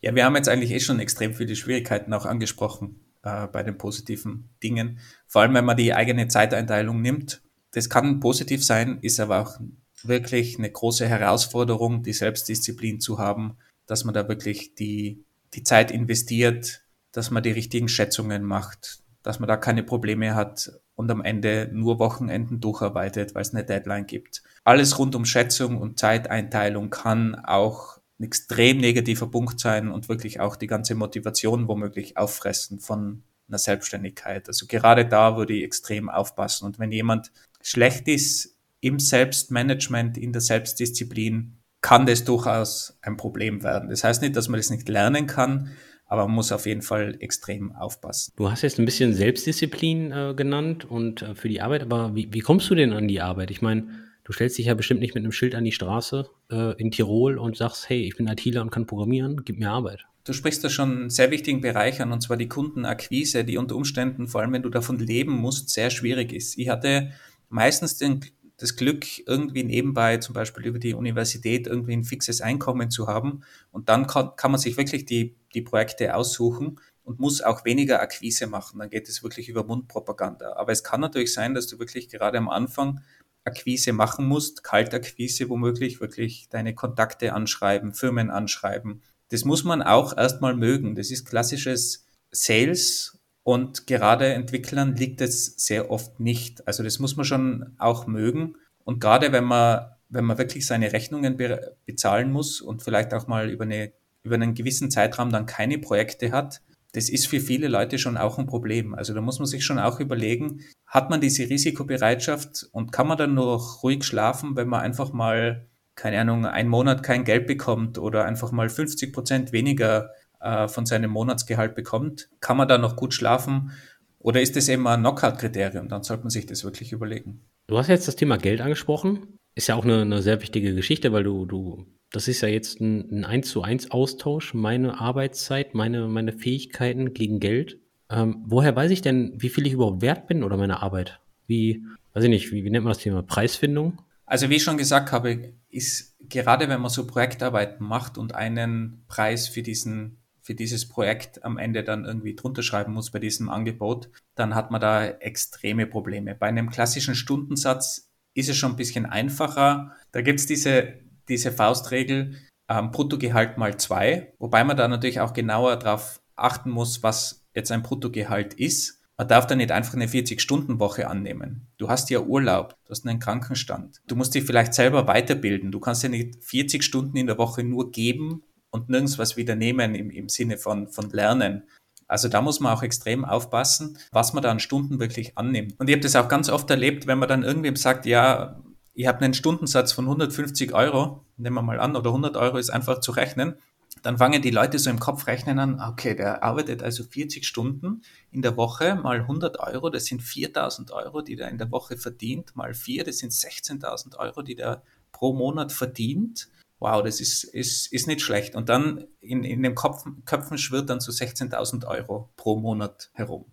Ja, wir haben jetzt eigentlich eh schon extrem viele Schwierigkeiten auch angesprochen äh, bei den positiven Dingen. Vor allem, wenn man die eigene Zeiteinteilung nimmt. Das kann positiv sein, ist aber auch wirklich eine große Herausforderung, die Selbstdisziplin zu haben, dass man da wirklich die, die Zeit investiert, dass man die richtigen Schätzungen macht, dass man da keine Probleme hat und am Ende nur Wochenenden durcharbeitet, weil es eine Deadline gibt. Alles rund um Schätzung und Zeiteinteilung kann auch ein extrem negativer Punkt sein und wirklich auch die ganze Motivation womöglich auffressen von einer Selbstständigkeit. Also gerade da würde ich extrem aufpassen. Und wenn jemand schlecht ist im Selbstmanagement, in der Selbstdisziplin, kann das durchaus ein Problem werden. Das heißt nicht, dass man das nicht lernen kann, aber man muss auf jeden Fall extrem aufpassen. Du hast jetzt ein bisschen Selbstdisziplin äh, genannt und äh, für die Arbeit, aber wie, wie, kommst du denn an die Arbeit? Ich meine, du stellst dich ja bestimmt nicht mit einem Schild an die Straße äh, in Tirol und sagst, hey, ich bin ITler und kann programmieren, gib mir Arbeit. Du sprichst da schon einen sehr wichtigen Bereich an, und zwar die Kundenakquise, die unter Umständen, vor allem wenn du davon leben musst, sehr schwierig ist. Ich hatte meistens den das Glück, irgendwie nebenbei zum Beispiel über die Universität irgendwie ein fixes Einkommen zu haben. Und dann kann, kann man sich wirklich die, die Projekte aussuchen und muss auch weniger Akquise machen. Dann geht es wirklich über Mundpropaganda. Aber es kann natürlich sein, dass du wirklich gerade am Anfang Akquise machen musst, Kaltakquise womöglich, wirklich deine Kontakte anschreiben, Firmen anschreiben. Das muss man auch erstmal mögen. Das ist klassisches Sales und gerade Entwicklern liegt es sehr oft nicht. Also das muss man schon auch mögen. Und gerade wenn man, wenn man wirklich seine Rechnungen be bezahlen muss und vielleicht auch mal über, eine, über einen gewissen Zeitraum dann keine Projekte hat, das ist für viele Leute schon auch ein Problem. Also da muss man sich schon auch überlegen, hat man diese Risikobereitschaft und kann man dann noch ruhig schlafen, wenn man einfach mal, keine Ahnung, einen Monat kein Geld bekommt oder einfach mal 50 Prozent weniger äh, von seinem Monatsgehalt bekommt, kann man da noch gut schlafen? Oder ist das eben ein Knockout-Kriterium? Dann sollte man sich das wirklich überlegen. Du hast jetzt das Thema Geld angesprochen. Ist ja auch eine, eine sehr wichtige Geschichte, weil du, du, das ist ja jetzt ein, ein 1 zu 1 Austausch, meine Arbeitszeit, meine, meine Fähigkeiten gegen Geld. Ähm, woher weiß ich denn, wie viel ich überhaupt wert bin oder meine Arbeit? Wie, weiß ich nicht, wie, wie nennt man das Thema? Preisfindung? Also wie ich schon gesagt habe, ist gerade wenn man so Projektarbeiten macht und einen Preis für diesen für dieses Projekt am Ende dann irgendwie drunter schreiben muss bei diesem Angebot, dann hat man da extreme Probleme. Bei einem klassischen Stundensatz ist es schon ein bisschen einfacher. Da gibt's diese, diese Faustregel, ähm, Bruttogehalt mal zwei, wobei man da natürlich auch genauer darauf achten muss, was jetzt ein Bruttogehalt ist. Man darf da nicht einfach eine 40-Stunden-Woche annehmen. Du hast ja Urlaub, du hast einen Krankenstand. Du musst dich vielleicht selber weiterbilden. Du kannst ja nicht 40 Stunden in der Woche nur geben und nirgends was wieder nehmen im, im Sinne von, von Lernen. Also da muss man auch extrem aufpassen, was man da an Stunden wirklich annimmt. Und ich habe das auch ganz oft erlebt, wenn man dann irgendwem sagt, ja, ich habe einen Stundensatz von 150 Euro, nehmen wir mal an, oder 100 Euro ist einfach zu rechnen, dann fangen die Leute so im Kopf rechnen an, okay, der arbeitet also 40 Stunden in der Woche mal 100 Euro, das sind 4000 Euro, die der in der Woche verdient, mal vier, das sind 16.000 Euro, die der pro Monat verdient wow, das ist, ist, ist nicht schlecht. Und dann in, in den Kopf, Köpfen schwirrt dann so 16.000 Euro pro Monat herum.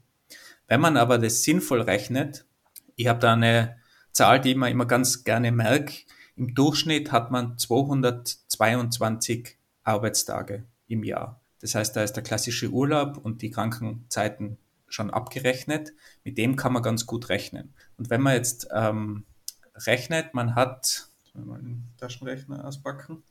Wenn man aber das sinnvoll rechnet, ich habe da eine Zahl, die mir immer ganz gerne merke, im Durchschnitt hat man 222 Arbeitstage im Jahr. Das heißt, da ist der klassische Urlaub und die Krankenzeiten schon abgerechnet. Mit dem kann man ganz gut rechnen. Und wenn man jetzt ähm, rechnet, man hat mal den Taschenrechner auspacken.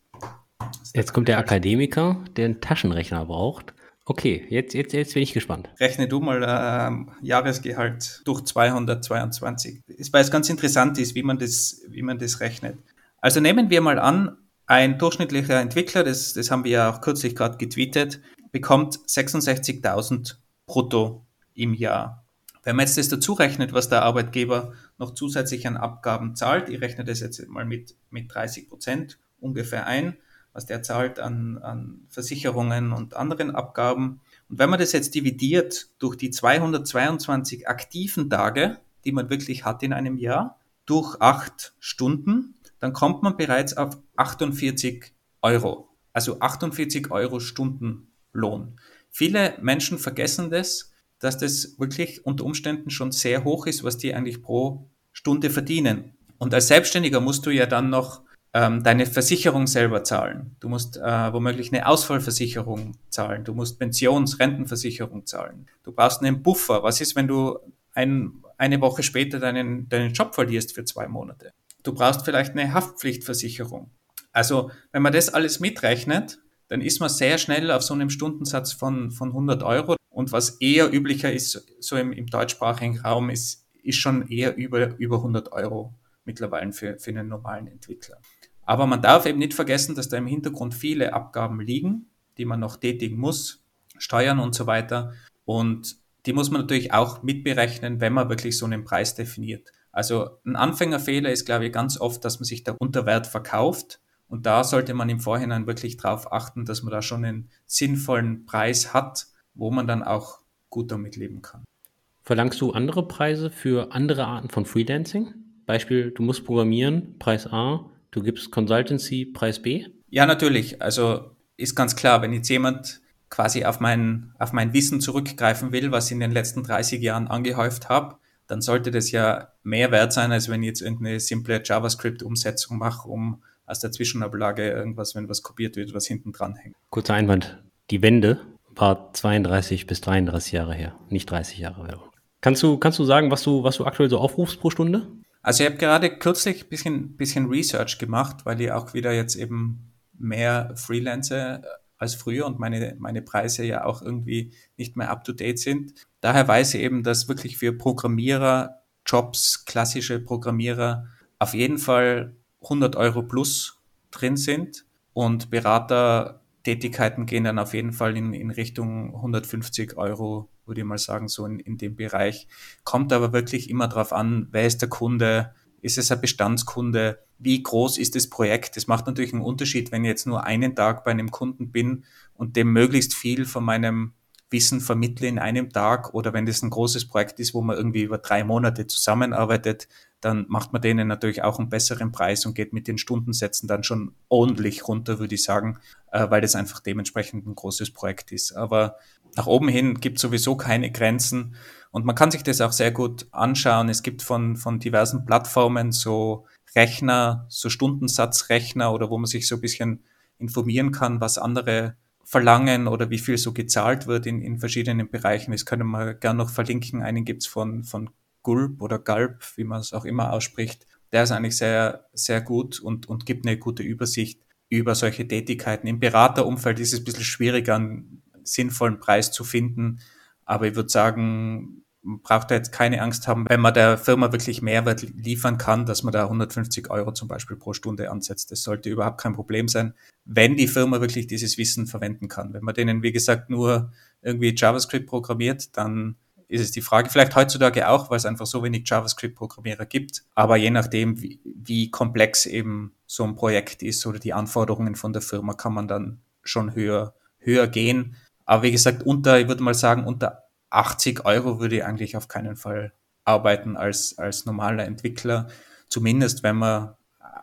Jetzt kommt der Akademiker, der einen Taschenrechner braucht. Okay, jetzt, jetzt, jetzt bin ich gespannt. Rechne du mal äh, Jahresgehalt durch 222. Weil es ganz interessant ist, wie man, das, wie man das rechnet. Also nehmen wir mal an, ein durchschnittlicher Entwickler, das, das haben wir ja auch kürzlich gerade getweetet, bekommt 66.000 brutto im Jahr. Wenn man jetzt das dazu rechnet, was der Arbeitgeber noch zusätzlich an Abgaben zahlt, ich rechne das jetzt mal mit, mit 30 Prozent ungefähr ein, was der zahlt an, an Versicherungen und anderen Abgaben. Und wenn man das jetzt dividiert durch die 222 aktiven Tage, die man wirklich hat in einem Jahr, durch acht Stunden, dann kommt man bereits auf 48 Euro. Also 48 Euro Stundenlohn. Viele Menschen vergessen das, dass das wirklich unter Umständen schon sehr hoch ist, was die eigentlich pro Stunde verdienen. Und als Selbstständiger musst du ja dann noch ähm, deine Versicherung selber zahlen. Du musst äh, womöglich eine Ausfallversicherung zahlen. Du musst Pensions-, Rentenversicherung zahlen. Du brauchst einen Buffer. Was ist, wenn du ein, eine Woche später deinen, deinen Job verlierst für zwei Monate? Du brauchst vielleicht eine Haftpflichtversicherung. Also, wenn man das alles mitrechnet, dann ist man sehr schnell auf so einem Stundensatz von, von 100 Euro. Und was eher üblicher ist, so im, im deutschsprachigen Raum, ist, ist schon eher über, über 100 Euro mittlerweile für, für einen normalen Entwickler. Aber man darf eben nicht vergessen, dass da im Hintergrund viele Abgaben liegen, die man noch tätigen muss, Steuern und so weiter. Und die muss man natürlich auch mitberechnen, wenn man wirklich so einen Preis definiert. Also ein Anfängerfehler ist, glaube ich, ganz oft, dass man sich da unter Wert verkauft und da sollte man im Vorhinein wirklich darauf achten, dass man da schon einen sinnvollen Preis hat, wo man dann auch gut damit leben kann. Verlangst du andere Preise für andere Arten von Freelancing? Beispiel, du musst programmieren, Preis A, du gibst Consultancy, Preis B? Ja, natürlich. Also ist ganz klar, wenn jetzt jemand quasi auf mein, auf mein Wissen zurückgreifen will, was ich in den letzten 30 Jahren angehäuft habe, dann sollte das ja mehr wert sein, als wenn ich jetzt irgendeine simple JavaScript-Umsetzung mache, um aus der Zwischenablage irgendwas, wenn was kopiert wird, was hinten dran hängt. Kurzer Einwand. Die Wende war 32 bis 33 Jahre her, nicht 30 Jahre. Kannst du, kannst du sagen, was du, was du aktuell so aufrufst pro Stunde? Also ich habe gerade kürzlich ein bisschen, bisschen Research gemacht, weil ich auch wieder jetzt eben mehr Freelancer als früher und meine, meine Preise ja auch irgendwie nicht mehr up-to-date sind. Daher weiß ich eben, dass wirklich für Programmierer, Jobs, klassische Programmierer auf jeden Fall 100 Euro plus drin sind und Beratertätigkeiten gehen dann auf jeden Fall in, in Richtung 150 Euro, würde ich mal sagen, so in, in dem Bereich. Kommt aber wirklich immer darauf an, wer ist der Kunde, Ist es ein Bestandskunde? Wie groß ist das Projekt? Das macht natürlich einen Unterschied, wenn ich jetzt nur einen Tag bei einem Kunden bin und dem möglichst viel von meinem Wissen vermittle in einem Tag oder wenn das ein großes Projekt ist, wo man irgendwie über drei Monate zusammenarbeitet, dann macht man denen natürlich auch einen besseren Preis und geht mit den Stundensätzen dann schon ordentlich runter, würde ich sagen, äh, weil das einfach dementsprechend ein großes Projekt ist. Aber nach oben hin gibt es sowieso keine Grenzen und man kann sich das auch sehr gut anschauen. Es gibt von, von diversen Plattformen so Rechner, so Stundensatzrechner oder wo man sich so ein bisschen informieren kann, was andere verlangen oder wie viel so gezahlt wird in, in verschiedenen Bereichen. Das können wir gerne noch verlinken. Einen gibt's von, von Gulp oder Galp, wie man es auch immer ausspricht. Der ist eigentlich sehr, sehr gut und, und gibt eine gute Übersicht über solche Tätigkeiten. Im Beraterumfeld ist es ein bisschen schwieriger, einen sinnvollen Preis zu finden. Aber ich würde sagen, braucht da jetzt keine Angst haben, wenn man der Firma wirklich Mehrwert liefern kann, dass man da 150 Euro zum Beispiel pro Stunde ansetzt. Das sollte überhaupt kein Problem sein, wenn die Firma wirklich dieses Wissen verwenden kann. Wenn man denen, wie gesagt, nur irgendwie JavaScript programmiert, dann ist es die Frage, vielleicht heutzutage auch, weil es einfach so wenig JavaScript-Programmierer gibt. Aber je nachdem, wie, wie komplex eben so ein Projekt ist oder die Anforderungen von der Firma, kann man dann schon höher, höher gehen. Aber wie gesagt, unter, ich würde mal sagen, unter 80 Euro würde ich eigentlich auf keinen Fall arbeiten als, als normaler Entwickler, zumindest wenn man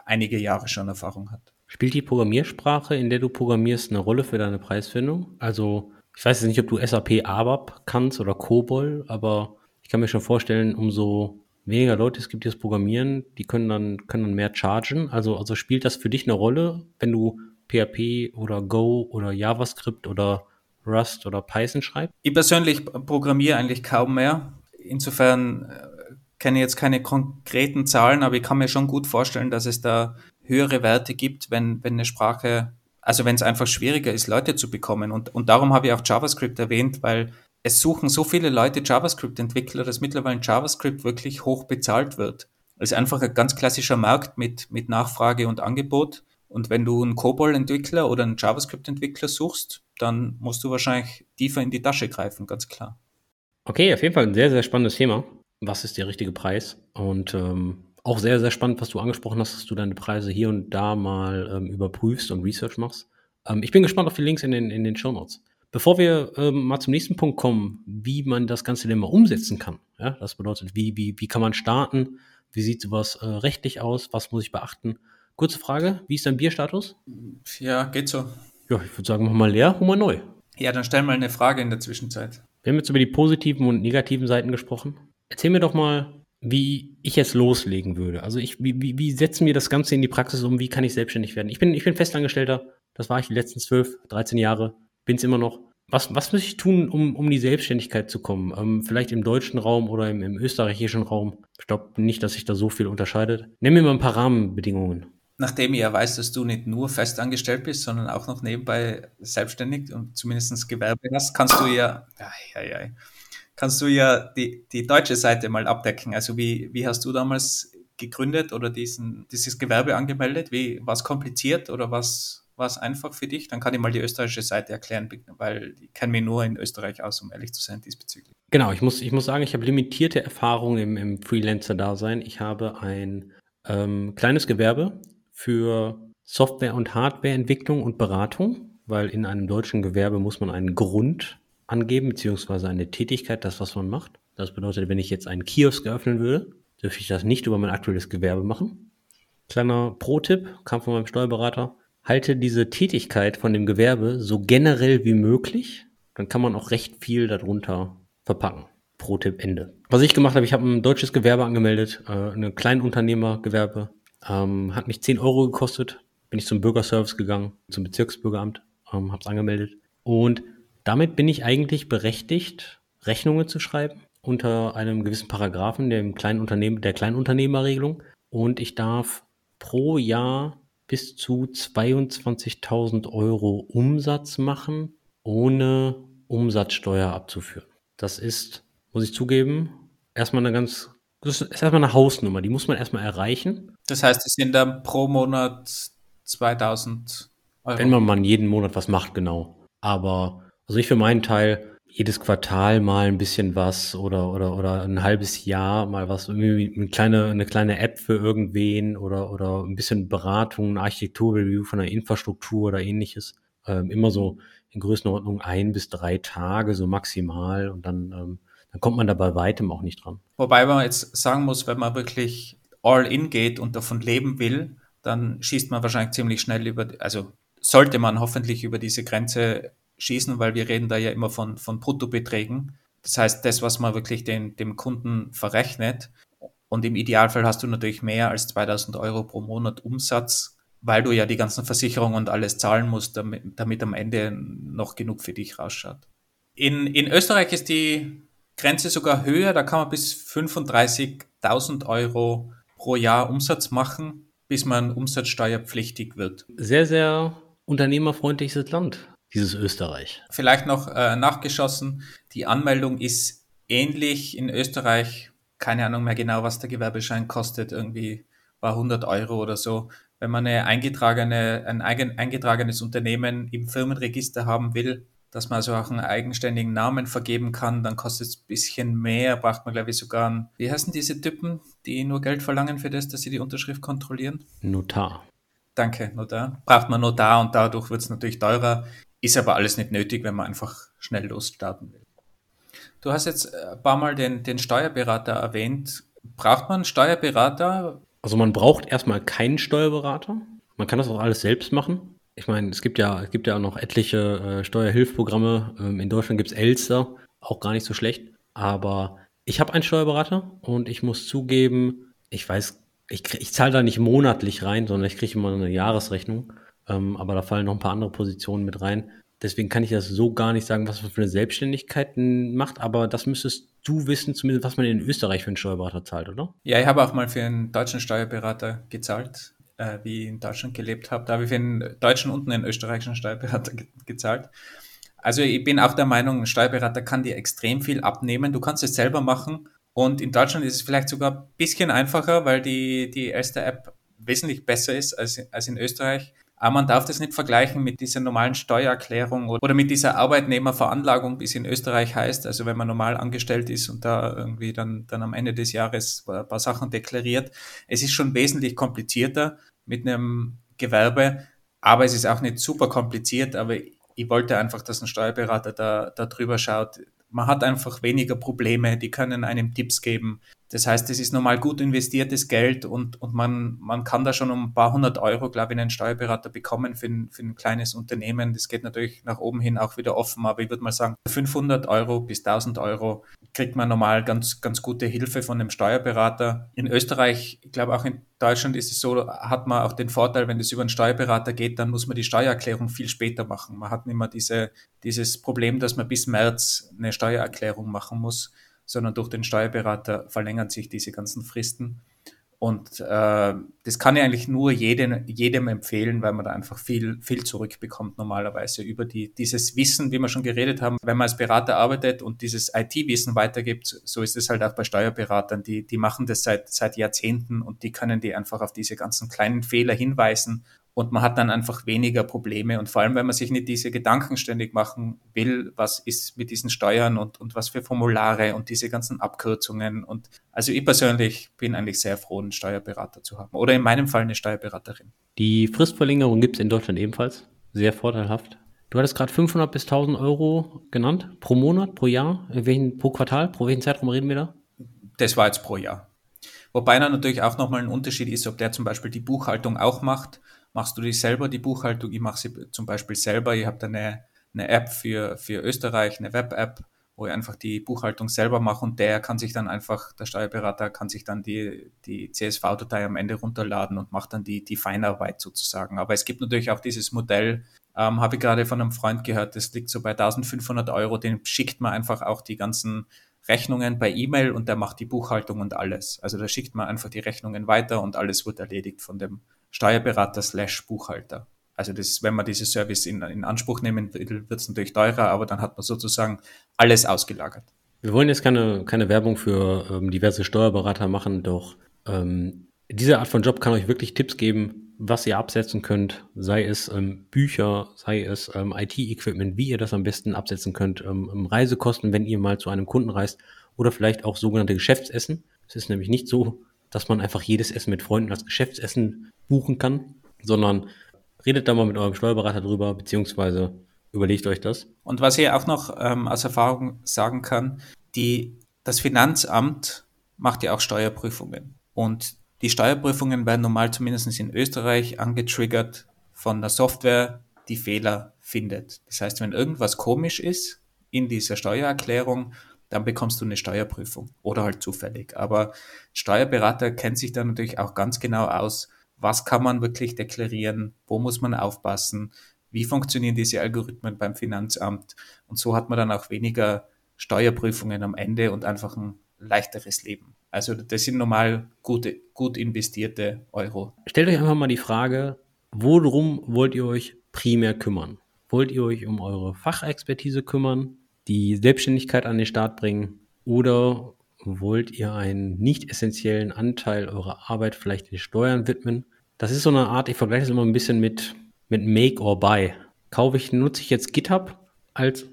einige Jahre schon Erfahrung hat. Spielt die Programmiersprache, in der du programmierst, eine Rolle für deine Preisfindung? Also, ich weiß jetzt nicht, ob du SAP ABAP kannst oder COBOL, aber ich kann mir schon vorstellen, umso weniger Leute es gibt, die das programmieren, die können dann, können dann mehr chargen. Also, also spielt das für dich eine Rolle, wenn du PHP oder Go oder JavaScript oder Rust oder Python schreibt? Ich persönlich programmiere eigentlich kaum mehr. Insofern äh, kenne ich jetzt keine konkreten Zahlen, aber ich kann mir schon gut vorstellen, dass es da höhere Werte gibt, wenn, wenn eine Sprache, also wenn es einfach schwieriger ist, Leute zu bekommen. Und, und darum habe ich auch JavaScript erwähnt, weil es suchen so viele Leute JavaScript-Entwickler, dass mittlerweile JavaScript wirklich hoch bezahlt wird. Es ist einfach ein ganz klassischer Markt mit, mit Nachfrage und Angebot. Und wenn du einen COBOL-Entwickler oder einen JavaScript-Entwickler suchst, dann musst du wahrscheinlich tiefer in die Tasche greifen, ganz klar. Okay, auf jeden Fall ein sehr, sehr spannendes Thema. Was ist der richtige Preis? Und ähm, auch sehr, sehr spannend, was du angesprochen hast, dass du deine Preise hier und da mal ähm, überprüfst und Research machst. Ähm, ich bin gespannt auf die Links in den, in den Show Notes. Bevor wir ähm, mal zum nächsten Punkt kommen, wie man das Ganze denn mal umsetzen kann. Ja, das bedeutet, wie, wie, wie kann man starten? Wie sieht sowas äh, rechtlich aus? Was muss ich beachten? Kurze Frage, wie ist dein Bierstatus? Ja, geht so. Ja, ich würde sagen, mach mal leer, hol mal neu. Ja, dann stell mal eine Frage in der Zwischenzeit. Wir haben jetzt über die positiven und negativen Seiten gesprochen. Erzähl mir doch mal, wie ich jetzt loslegen würde. Also ich, wie, wie, wie setzen wir das Ganze in die Praxis um? Wie kann ich selbstständig werden? Ich bin, ich bin Festangestellter. Das war ich die letzten 12, 13 Jahre. Bin es immer noch. Was, was muss ich tun, um, um die Selbstständigkeit zu kommen? Ähm, vielleicht im deutschen Raum oder im, im österreichischen Raum? Ich glaube nicht, dass sich da so viel unterscheidet. Nenn mir mal ein paar Rahmenbedingungen nachdem ich ja weiß, dass du nicht nur festangestellt bist, sondern auch noch nebenbei selbstständig und zumindest Gewerbe hast, kannst du ja, ja, ja, ja kannst du ja die, die deutsche Seite mal abdecken. Also wie, wie hast du damals gegründet oder diesen, dieses Gewerbe angemeldet? Wie, war es kompliziert oder was war es einfach für dich? Dann kann ich mal die österreichische Seite erklären, weil ich kenne mich nur in Österreich aus, um ehrlich zu sein diesbezüglich. Genau, ich muss, ich muss sagen, ich habe limitierte Erfahrung im, im Freelancer-Dasein. Ich habe ein ähm, kleines Gewerbe für Software- und Hardwareentwicklung und Beratung, weil in einem deutschen Gewerbe muss man einen Grund angeben, beziehungsweise eine Tätigkeit, das, was man macht. Das bedeutet, wenn ich jetzt einen Kiosk eröffnen würde, dürfte ich das nicht über mein aktuelles Gewerbe machen. Kleiner Pro-Tipp, kam von meinem Steuerberater. Halte diese Tätigkeit von dem Gewerbe so generell wie möglich. Dann kann man auch recht viel darunter verpacken. Pro-Tipp Ende. Was ich gemacht habe, ich habe ein deutsches Gewerbe angemeldet, äh, ein Kleinunternehmergewerbe ähm, hat mich 10 Euro gekostet. Bin ich zum Bürgerservice gegangen, zum Bezirksbürgeramt, ähm, habe es angemeldet. Und damit bin ich eigentlich berechtigt, Rechnungen zu schreiben unter einem gewissen Paragraphen der, Kleinunternehmen, der Kleinunternehmerregelung. Und ich darf pro Jahr bis zu 22.000 Euro Umsatz machen, ohne Umsatzsteuer abzuführen. Das ist, muss ich zugeben, erstmal eine ganz das ist erstmal eine Hausnummer, die muss man erstmal erreichen. Das heißt, es sind dann pro Monat 2000 Euro. Wenn man mal jeden Monat was macht, genau. Aber, also ich für meinen Teil, jedes Quartal mal ein bisschen was oder, oder, oder ein halbes Jahr mal was, irgendwie eine kleine, eine kleine App für irgendwen oder, oder ein bisschen Beratung, ein Architekturreview von der Infrastruktur oder ähnliches. Ähm, immer so in Größenordnung ein bis drei Tage, so maximal und dann, ähm, dann kommt man da bei weitem auch nicht dran. Wobei man jetzt sagen muss, wenn man wirklich all in geht und davon leben will, dann schießt man wahrscheinlich ziemlich schnell über, also sollte man hoffentlich über diese Grenze schießen, weil wir reden da ja immer von, von Bruttobeträgen. Das heißt, das, was man wirklich den, dem Kunden verrechnet. Und im Idealfall hast du natürlich mehr als 2000 Euro pro Monat Umsatz, weil du ja die ganzen Versicherungen und alles zahlen musst, damit, damit am Ende noch genug für dich rausschaut. In, in Österreich ist die Grenze sogar höher, da kann man bis 35.000 Euro pro Jahr Umsatz machen, bis man umsatzsteuerpflichtig wird. Sehr, sehr unternehmerfreundliches Land dieses Österreich. Vielleicht noch äh, nachgeschossen, die Anmeldung ist ähnlich in Österreich, keine Ahnung mehr genau, was der Gewerbeschein kostet, irgendwie war 100 Euro oder so. Wenn man eine eingetragene, ein eigen, eingetragenes Unternehmen im Firmenregister haben will, dass man also auch einen eigenständigen Namen vergeben kann, dann kostet es ein bisschen mehr, braucht man glaube ich sogar einen, wie heißen diese Typen, die nur Geld verlangen für das, dass sie die Unterschrift kontrollieren? Notar. Danke, Notar. Braucht man Notar und dadurch wird es natürlich teurer. Ist aber alles nicht nötig, wenn man einfach schnell losstarten will. Du hast jetzt ein paar Mal den, den Steuerberater erwähnt. Braucht man einen Steuerberater? Also man braucht erstmal keinen Steuerberater. Man kann das auch alles selbst machen. Ich meine, es gibt ja, es gibt ja auch noch etliche äh, Steuerhilfprogramme. Ähm, in Deutschland gibt es Elster, auch gar nicht so schlecht. Aber ich habe einen Steuerberater und ich muss zugeben, ich weiß, ich, ich zahle da nicht monatlich rein, sondern ich kriege immer eine Jahresrechnung. Ähm, aber da fallen noch ein paar andere Positionen mit rein. Deswegen kann ich das so gar nicht sagen, was man für eine Selbstständigkeit macht, aber das müsstest du wissen, zumindest was man in Österreich für einen Steuerberater zahlt, oder? Ja, ich habe auch mal für einen deutschen Steuerberater gezahlt, äh, wie ich in Deutschland gelebt habe. Da habe ich für einen deutschen und einen österreichischen Steuerberater ge gezahlt. Also ich bin auch der Meinung, ein Steuerberater kann dir extrem viel abnehmen. Du kannst es selber machen. Und in Deutschland ist es vielleicht sogar ein bisschen einfacher, weil die, die erste App wesentlich besser ist als, als in Österreich. Aber man darf das nicht vergleichen mit dieser normalen Steuererklärung oder mit dieser Arbeitnehmerveranlagung, wie es in Österreich heißt. Also wenn man normal angestellt ist und da irgendwie dann, dann am Ende des Jahres ein paar Sachen deklariert. Es ist schon wesentlich komplizierter mit einem Gewerbe, aber es ist auch nicht super kompliziert. Aber ich wollte einfach, dass ein Steuerberater da, da drüber schaut. Man hat einfach weniger Probleme, die können einem Tipps geben. Das heißt, es ist normal gut investiertes Geld und, und man, man kann da schon um ein paar hundert Euro, glaube ich, einen Steuerberater bekommen für ein, für ein kleines Unternehmen. Das geht natürlich nach oben hin auch wieder offen, aber ich würde mal sagen, 500 Euro bis 1000 Euro kriegt man normal ganz, ganz gute Hilfe von einem Steuerberater. In Österreich, ich glaube auch in Deutschland ist es so, hat man auch den Vorteil, wenn es über einen Steuerberater geht, dann muss man die Steuererklärung viel später machen. Man hat nicht mehr diese, dieses Problem, dass man bis März eine Steuererklärung machen muss sondern durch den Steuerberater verlängern sich diese ganzen Fristen. Und äh, das kann ich eigentlich nur jedem, jedem empfehlen, weil man da einfach viel, viel zurückbekommt normalerweise über die, dieses Wissen, wie wir schon geredet haben. Wenn man als Berater arbeitet und dieses IT-Wissen weitergibt, so ist es halt auch bei Steuerberatern. Die, die machen das seit, seit Jahrzehnten und die können die einfach auf diese ganzen kleinen Fehler hinweisen und man hat dann einfach weniger Probleme. Und vor allem, wenn man sich nicht diese Gedanken ständig machen will, was ist mit diesen Steuern und, und was für Formulare und diese ganzen Abkürzungen. Und also ich persönlich bin eigentlich sehr froh, einen Steuerberater zu haben. Oder in meinem Fall eine Steuerberaterin. Die Fristverlängerung gibt es in Deutschland ebenfalls. Sehr vorteilhaft. Du hattest gerade 500 bis 1000 Euro genannt. Pro Monat, pro Jahr? Welchen, pro Quartal? Pro welchen Zeitraum reden wir da? Das war jetzt pro Jahr. Wobei dann natürlich auch nochmal ein Unterschied ist, ob der zum Beispiel die Buchhaltung auch macht machst du die selber, die Buchhaltung? Ich mache sie zum Beispiel selber. Habe da eine, eine App für, für Österreich, eine Web-App, wo ich einfach die Buchhaltung selber mache und der kann sich dann einfach, der Steuerberater kann sich dann die, die CSV-Datei am Ende runterladen und macht dann die, die Feinarbeit sozusagen. Aber es gibt natürlich auch dieses Modell, ähm, habe ich gerade von einem Freund gehört, das liegt so bei 1500 Euro, den schickt man einfach auch die ganzen Rechnungen per E-Mail und der macht die Buchhaltung und alles. Also da schickt man einfach die Rechnungen weiter und alles wird erledigt von dem Steuerberater slash Buchhalter. Also das, wenn man diese Service in, in Anspruch nehmen will, wird es natürlich teurer, aber dann hat man sozusagen alles ausgelagert. Wir wollen jetzt keine, keine Werbung für ähm, diverse Steuerberater machen, doch ähm, diese Art von Job kann euch wirklich Tipps geben, was ihr absetzen könnt, sei es ähm, Bücher, sei es ähm, IT-Equipment, wie ihr das am besten absetzen könnt, ähm, Reisekosten, wenn ihr mal zu einem Kunden reist oder vielleicht auch sogenannte Geschäftsessen. Es ist nämlich nicht so, dass man einfach jedes Essen mit Freunden als Geschäftsessen buchen kann, sondern redet da mal mit eurem Steuerberater drüber, beziehungsweise überlegt euch das. Und was ich auch noch ähm, aus Erfahrung sagen kann, die, das Finanzamt macht ja auch Steuerprüfungen. Und die Steuerprüfungen werden normal zumindest in Österreich angetriggert von der Software, die Fehler findet. Das heißt, wenn irgendwas komisch ist in dieser Steuererklärung, dann bekommst du eine Steuerprüfung oder halt zufällig. Aber Steuerberater kennt sich da natürlich auch ganz genau aus, was kann man wirklich deklarieren, wo muss man aufpassen, wie funktionieren diese Algorithmen beim Finanzamt. Und so hat man dann auch weniger Steuerprüfungen am Ende und einfach ein leichteres Leben. Also das sind normal gute, gut investierte Euro. Stellt euch einfach mal die Frage, worum wollt ihr euch primär kümmern? Wollt ihr euch um eure Fachexpertise kümmern, die Selbstständigkeit an den Start bringen oder wollt ihr einen nicht essentiellen Anteil eurer Arbeit vielleicht den Steuern widmen? Das ist so eine Art, ich vergleiche es immer ein bisschen mit, mit Make or Buy. Kaufe ich, nutze ich jetzt GitHub als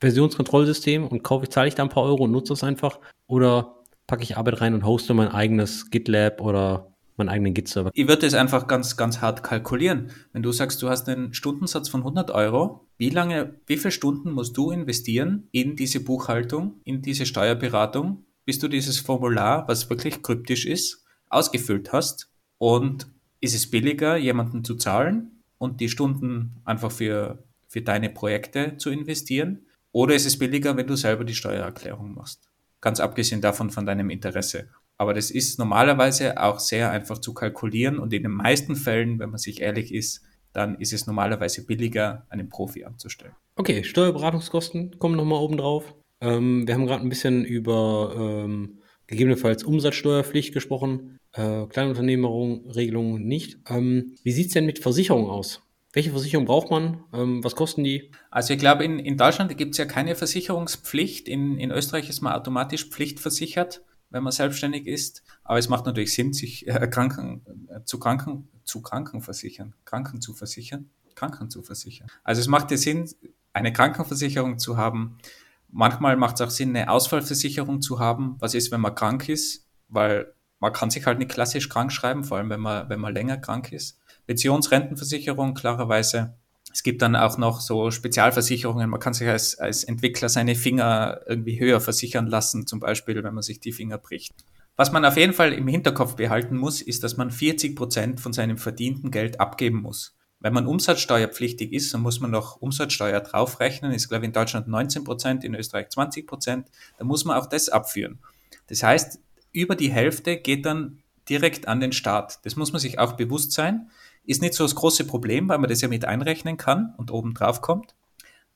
Versionskontrollsystem und kaufe ich, zahle ich da ein paar Euro und nutze es einfach oder packe ich Arbeit rein und hoste mein eigenes GitLab oder meinen eigenen Git-Server. Ich würde es einfach ganz, ganz hart kalkulieren. Wenn du sagst, du hast einen Stundensatz von 100 Euro, wie lange, wie viele Stunden musst du investieren in diese Buchhaltung, in diese Steuerberatung, bis du dieses Formular, was wirklich kryptisch ist, ausgefüllt hast? Und ist es billiger, jemanden zu zahlen und die Stunden einfach für, für deine Projekte zu investieren? Oder ist es billiger, wenn du selber die Steuererklärung machst? ganz abgesehen davon von deinem Interesse. Aber das ist normalerweise auch sehr einfach zu kalkulieren und in den meisten Fällen, wenn man sich ehrlich ist, dann ist es normalerweise billiger, einen Profi anzustellen. Okay, Steuerberatungskosten kommen nochmal oben drauf. Ähm, wir haben gerade ein bisschen über ähm, gegebenenfalls Umsatzsteuerpflicht gesprochen, äh, Kleinunternehmerregelungen nicht. Ähm, wie sieht es denn mit Versicherungen aus? Welche Versicherung braucht man? Ähm, was kosten die? Also ich glaube, in, in Deutschland gibt es ja keine Versicherungspflicht. In, in Österreich ist man automatisch pflichtversichert, wenn man selbstständig ist. Aber es macht natürlich Sinn, sich äh, Kranken, äh, zu Kranken zu Kranken versichern, Kranken zu versichern, Kranken zu versichern. Also es macht ja Sinn, eine Krankenversicherung zu haben. Manchmal macht es auch Sinn, eine Ausfallversicherung zu haben. Was ist, wenn man krank ist? Weil man kann sich halt nicht klassisch krank schreiben, vor allem wenn man, wenn man länger krank ist. Pensionsrentenversicherung, klarerweise. Es gibt dann auch noch so Spezialversicherungen. Man kann sich als, als Entwickler seine Finger irgendwie höher versichern lassen, zum Beispiel, wenn man sich die Finger bricht. Was man auf jeden Fall im Hinterkopf behalten muss, ist, dass man 40 Prozent von seinem verdienten Geld abgeben muss. Wenn man umsatzsteuerpflichtig ist, dann muss man noch Umsatzsteuer draufrechnen. Ist, glaube ich, in Deutschland 19 Prozent, in Österreich 20 Prozent. Da muss man auch das abführen. Das heißt, über die Hälfte geht dann direkt an den Staat. Das muss man sich auch bewusst sein. Ist nicht so das große Problem, weil man das ja mit einrechnen kann und oben drauf kommt.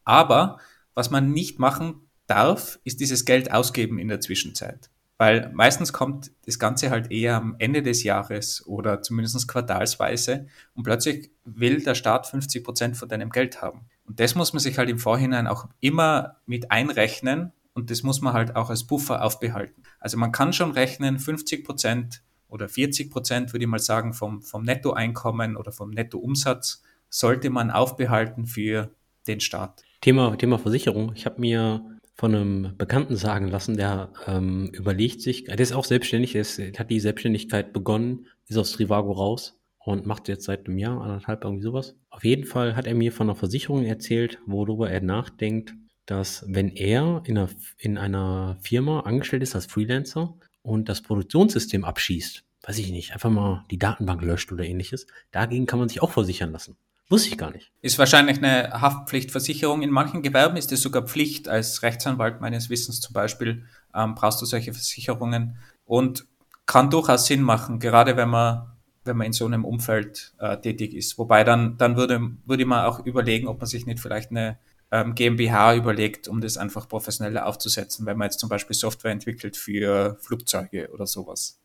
Aber was man nicht machen darf, ist dieses Geld ausgeben in der Zwischenzeit. Weil meistens kommt das Ganze halt eher am Ende des Jahres oder zumindest quartalsweise und plötzlich will der Staat 50 Prozent von deinem Geld haben. Und das muss man sich halt im Vorhinein auch immer mit einrechnen und das muss man halt auch als Buffer aufbehalten. Also man kann schon rechnen, 50 Prozent oder 40 Prozent, würde ich mal sagen, vom, vom Nettoeinkommen oder vom Nettoumsatz sollte man aufbehalten für den Staat. Thema, Thema Versicherung. Ich habe mir von einem Bekannten sagen lassen, der ähm, überlegt sich, der ist auch selbstständig, der ist, hat die Selbstständigkeit begonnen, ist aus Trivago raus und macht jetzt seit einem Jahr, anderthalb, irgendwie sowas. Auf jeden Fall hat er mir von einer Versicherung erzählt, worüber er nachdenkt, dass wenn er in einer, in einer Firma angestellt ist als Freelancer und das Produktionssystem abschießt, weiß ich nicht, einfach mal die Datenbank löscht oder ähnliches, dagegen kann man sich auch versichern lassen. Wusste ich gar nicht. Ist wahrscheinlich eine Haftpflichtversicherung. In manchen Gewerben ist es sogar Pflicht. Als Rechtsanwalt meines Wissens zum Beispiel ähm, brauchst du solche Versicherungen und kann durchaus Sinn machen, gerade wenn man wenn man in so einem Umfeld äh, tätig ist. Wobei dann, dann würde, würde man auch überlegen, ob man sich nicht vielleicht eine ähm, GmbH überlegt, um das einfach professioneller aufzusetzen, wenn man jetzt zum Beispiel Software entwickelt für Flugzeuge oder sowas.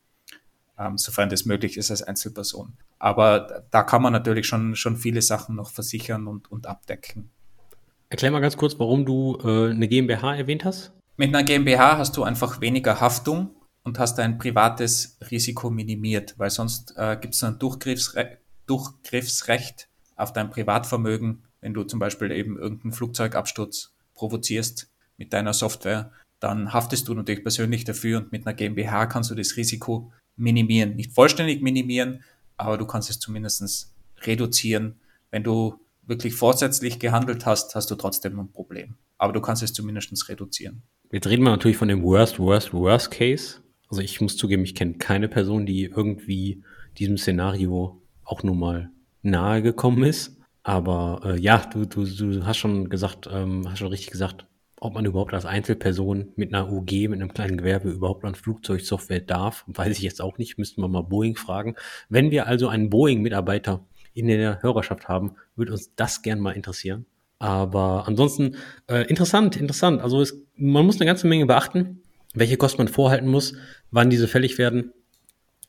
Ähm, sofern das möglich ist als Einzelperson. Aber da kann man natürlich schon, schon viele Sachen noch versichern und, und abdecken. Erklär mal ganz kurz, warum du äh, eine GmbH erwähnt hast. Mit einer GmbH hast du einfach weniger Haftung und hast dein privates Risiko minimiert, weil sonst äh, gibt es einen Durchgriffsre Durchgriffsrecht auf dein Privatvermögen, wenn du zum Beispiel eben irgendeinen Flugzeugabsturz provozierst mit deiner Software, dann haftest du natürlich persönlich dafür und mit einer GmbH kannst du das Risiko minimieren. Nicht vollständig minimieren, aber du kannst es zumindest reduzieren. Wenn du wirklich vorsätzlich gehandelt hast, hast du trotzdem ein Problem. Aber du kannst es zumindest reduzieren. Jetzt reden wir natürlich von dem Worst, Worst, Worst Case. Also ich muss zugeben, ich kenne keine Person, die irgendwie diesem Szenario auch nur mal nahe gekommen ist. Aber äh, ja, du, du, du hast schon gesagt, ähm, hast schon richtig gesagt, ob man überhaupt als Einzelperson mit einer UG, mit einem kleinen Gewerbe überhaupt an Flugzeugsoftware darf, weiß ich jetzt auch nicht, müssten wir mal Boeing fragen. Wenn wir also einen Boeing-Mitarbeiter in der Hörerschaft haben, würde uns das gern mal interessieren. Aber ansonsten äh, interessant, interessant. Also es, man muss eine ganze Menge beachten, welche Kosten man vorhalten muss, wann diese fällig werden.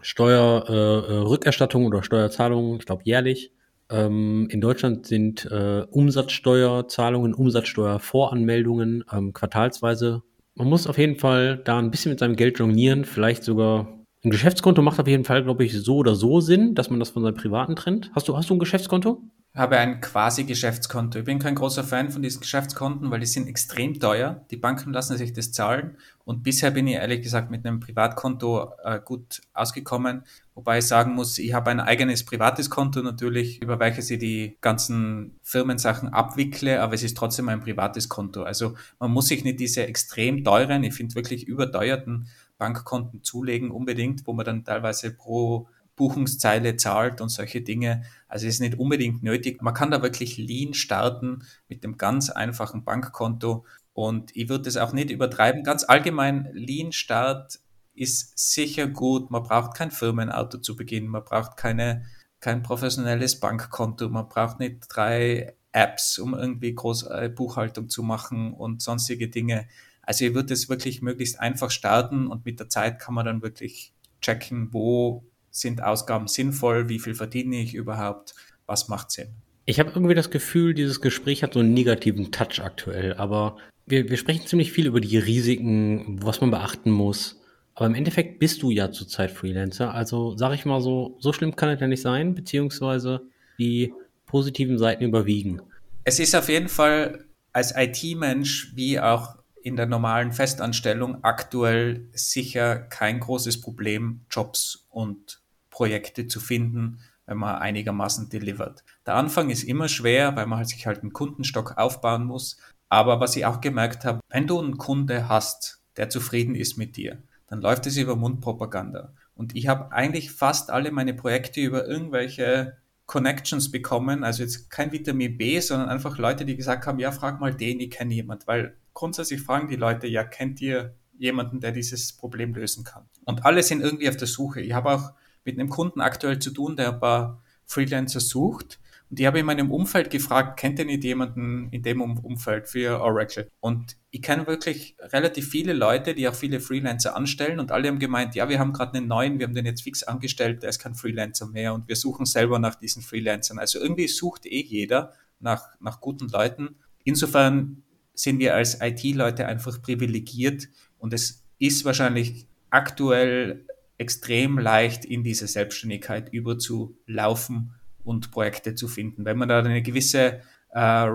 Steuerrückerstattung äh, oder Steuerzahlungen, ich glaube jährlich. Ähm, in Deutschland sind äh, Umsatzsteuerzahlungen, Umsatzsteuervoranmeldungen ähm, quartalsweise. Man muss auf jeden Fall da ein bisschen mit seinem Geld jonglieren, vielleicht sogar ein Geschäftskonto macht auf jeden Fall, glaube ich, so oder so Sinn, dass man das von seinem privaten trennt. Hast du, hast du ein Geschäftskonto? Habe ein quasi Geschäftskonto. Ich bin kein großer Fan von diesen Geschäftskonten, weil die sind extrem teuer. Die Banken lassen sich das zahlen. Und bisher bin ich ehrlich gesagt mit einem Privatkonto äh, gut ausgekommen. Wobei ich sagen muss, ich habe ein eigenes privates Konto natürlich, über welches ich die ganzen Firmensachen abwickle, aber es ist trotzdem ein privates Konto. Also man muss sich nicht diese extrem teuren, ich finde wirklich überteuerten Bankkonten zulegen unbedingt, wo man dann teilweise pro Buchungszeile zahlt und solche Dinge. Also es ist nicht unbedingt nötig. Man kann da wirklich lean starten mit dem ganz einfachen Bankkonto und ich würde es auch nicht übertreiben. Ganz allgemein, Lean Start ist sicher gut. Man braucht kein Firmenauto zu Beginn. Man braucht keine, kein professionelles Bankkonto. Man braucht nicht drei Apps, um irgendwie groß äh, Buchhaltung zu machen und sonstige Dinge. Also ich würde es wirklich möglichst einfach starten und mit der Zeit kann man dann wirklich checken, wo sind Ausgaben sinnvoll, wie viel verdiene ich überhaupt, was macht Sinn. Ich habe irgendwie das Gefühl, dieses Gespräch hat so einen negativen Touch aktuell, aber wir, wir sprechen ziemlich viel über die Risiken, was man beachten muss. Aber im Endeffekt bist du ja zurzeit Freelancer, also sage ich mal so, so schlimm kann es ja nicht sein, beziehungsweise die positiven Seiten überwiegen. Es ist auf jeden Fall als IT-Mensch wie auch in der normalen Festanstellung aktuell sicher kein großes Problem, Jobs und Projekte zu finden, wenn man einigermaßen delivert. Der Anfang ist immer schwer, weil man sich halt einen Kundenstock aufbauen muss. Aber was ich auch gemerkt habe, wenn du einen Kunde hast, der zufrieden ist mit dir, dann läuft es über Mundpropaganda. Und ich habe eigentlich fast alle meine Projekte über irgendwelche Connections bekommen, also jetzt kein Vitamin B, sondern einfach Leute, die gesagt haben, ja, frag mal den, ich kenne jemand, weil grundsätzlich fragen die Leute, ja, kennt ihr jemanden, der dieses Problem lösen kann? Und alle sind irgendwie auf der Suche. Ich habe auch mit einem Kunden aktuell zu tun, der ein paar Freelancer sucht. Und ich habe in meinem Umfeld gefragt, kennt ihr nicht jemanden in dem Umfeld für Oracle? Und ich kenne wirklich relativ viele Leute, die auch viele Freelancer anstellen und alle haben gemeint, ja, wir haben gerade einen neuen, wir haben den jetzt fix angestellt, der ist kein Freelancer mehr und wir suchen selber nach diesen Freelancern. Also irgendwie sucht eh jeder nach, nach guten Leuten. Insofern sind wir als IT-Leute einfach privilegiert und es ist wahrscheinlich aktuell extrem leicht in diese Selbstständigkeit überzulaufen und Projekte zu finden. Wenn man da eine gewisse äh,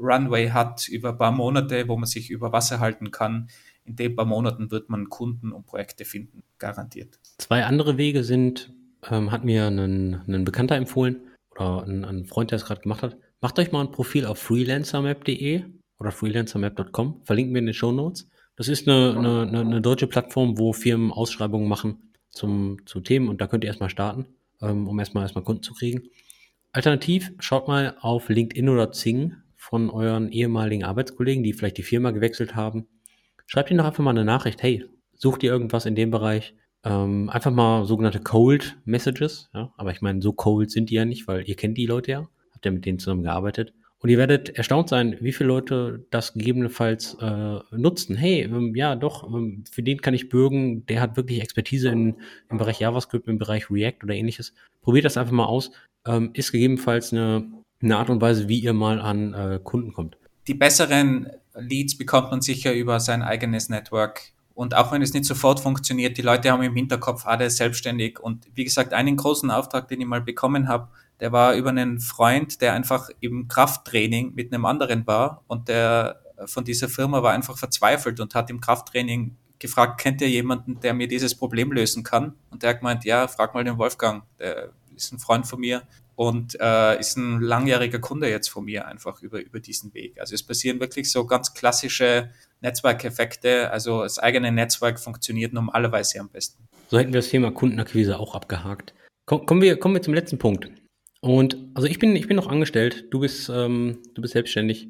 Runway hat über ein paar Monate, wo man sich über Wasser halten kann, in den paar Monaten wird man Kunden und Projekte finden, garantiert. Zwei andere Wege sind, ähm, hat mir ein, Bekannter empfohlen oder ein, ein Freund, der es gerade gemacht hat, macht euch mal ein Profil auf freelancermap.de oder freelancermap.com, verlinken wir in den Show Notes. Das ist eine, eine, eine, deutsche Plattform, wo Firmen Ausschreibungen machen zum, zu Themen und da könnt ihr erstmal starten, ähm, um erstmal erstmal Kunden zu kriegen. Alternativ schaut mal auf LinkedIn oder Zing von euren ehemaligen Arbeitskollegen, die vielleicht die Firma gewechselt haben. Schreibt ihnen doch einfach mal eine Nachricht, hey, sucht ihr irgendwas in dem Bereich? Ähm, einfach mal sogenannte Cold Messages, ja, aber ich meine, so cold sind die ja nicht, weil ihr kennt die Leute ja, habt ja mit denen zusammen gearbeitet. Und ihr werdet erstaunt sein, wie viele Leute das gegebenenfalls äh, nutzen. Hey, ähm, ja, doch, ähm, für den kann ich bürgen, der hat wirklich Expertise in, im Bereich JavaScript, im Bereich React oder ähnliches. Probiert das einfach mal aus. Ähm, ist gegebenenfalls eine, eine Art und Weise, wie ihr mal an äh, Kunden kommt. Die besseren Leads bekommt man sicher über sein eigenes Network. Und auch wenn es nicht sofort funktioniert, die Leute haben im Hinterkopf, ist selbstständig. Und wie gesagt, einen großen Auftrag, den ich mal bekommen habe, der war über einen Freund, der einfach im Krafttraining mit einem anderen war und der von dieser Firma war einfach verzweifelt und hat im Krafttraining gefragt, kennt ihr jemanden, der mir dieses Problem lösen kann? Und der hat gemeint, ja, frag mal den Wolfgang, der ist ein Freund von mir und äh, ist ein langjähriger Kunde jetzt von mir einfach über, über diesen Weg. Also es passieren wirklich so ganz klassische Netzwerkeffekte. Also das eigene Netzwerk funktioniert normalerweise am besten. So hätten wir das Thema Kundenakquise auch abgehakt. Kommen wir, kommen wir zum letzten Punkt. Und also ich bin, ich bin noch angestellt, du bist, ähm, du bist selbstständig.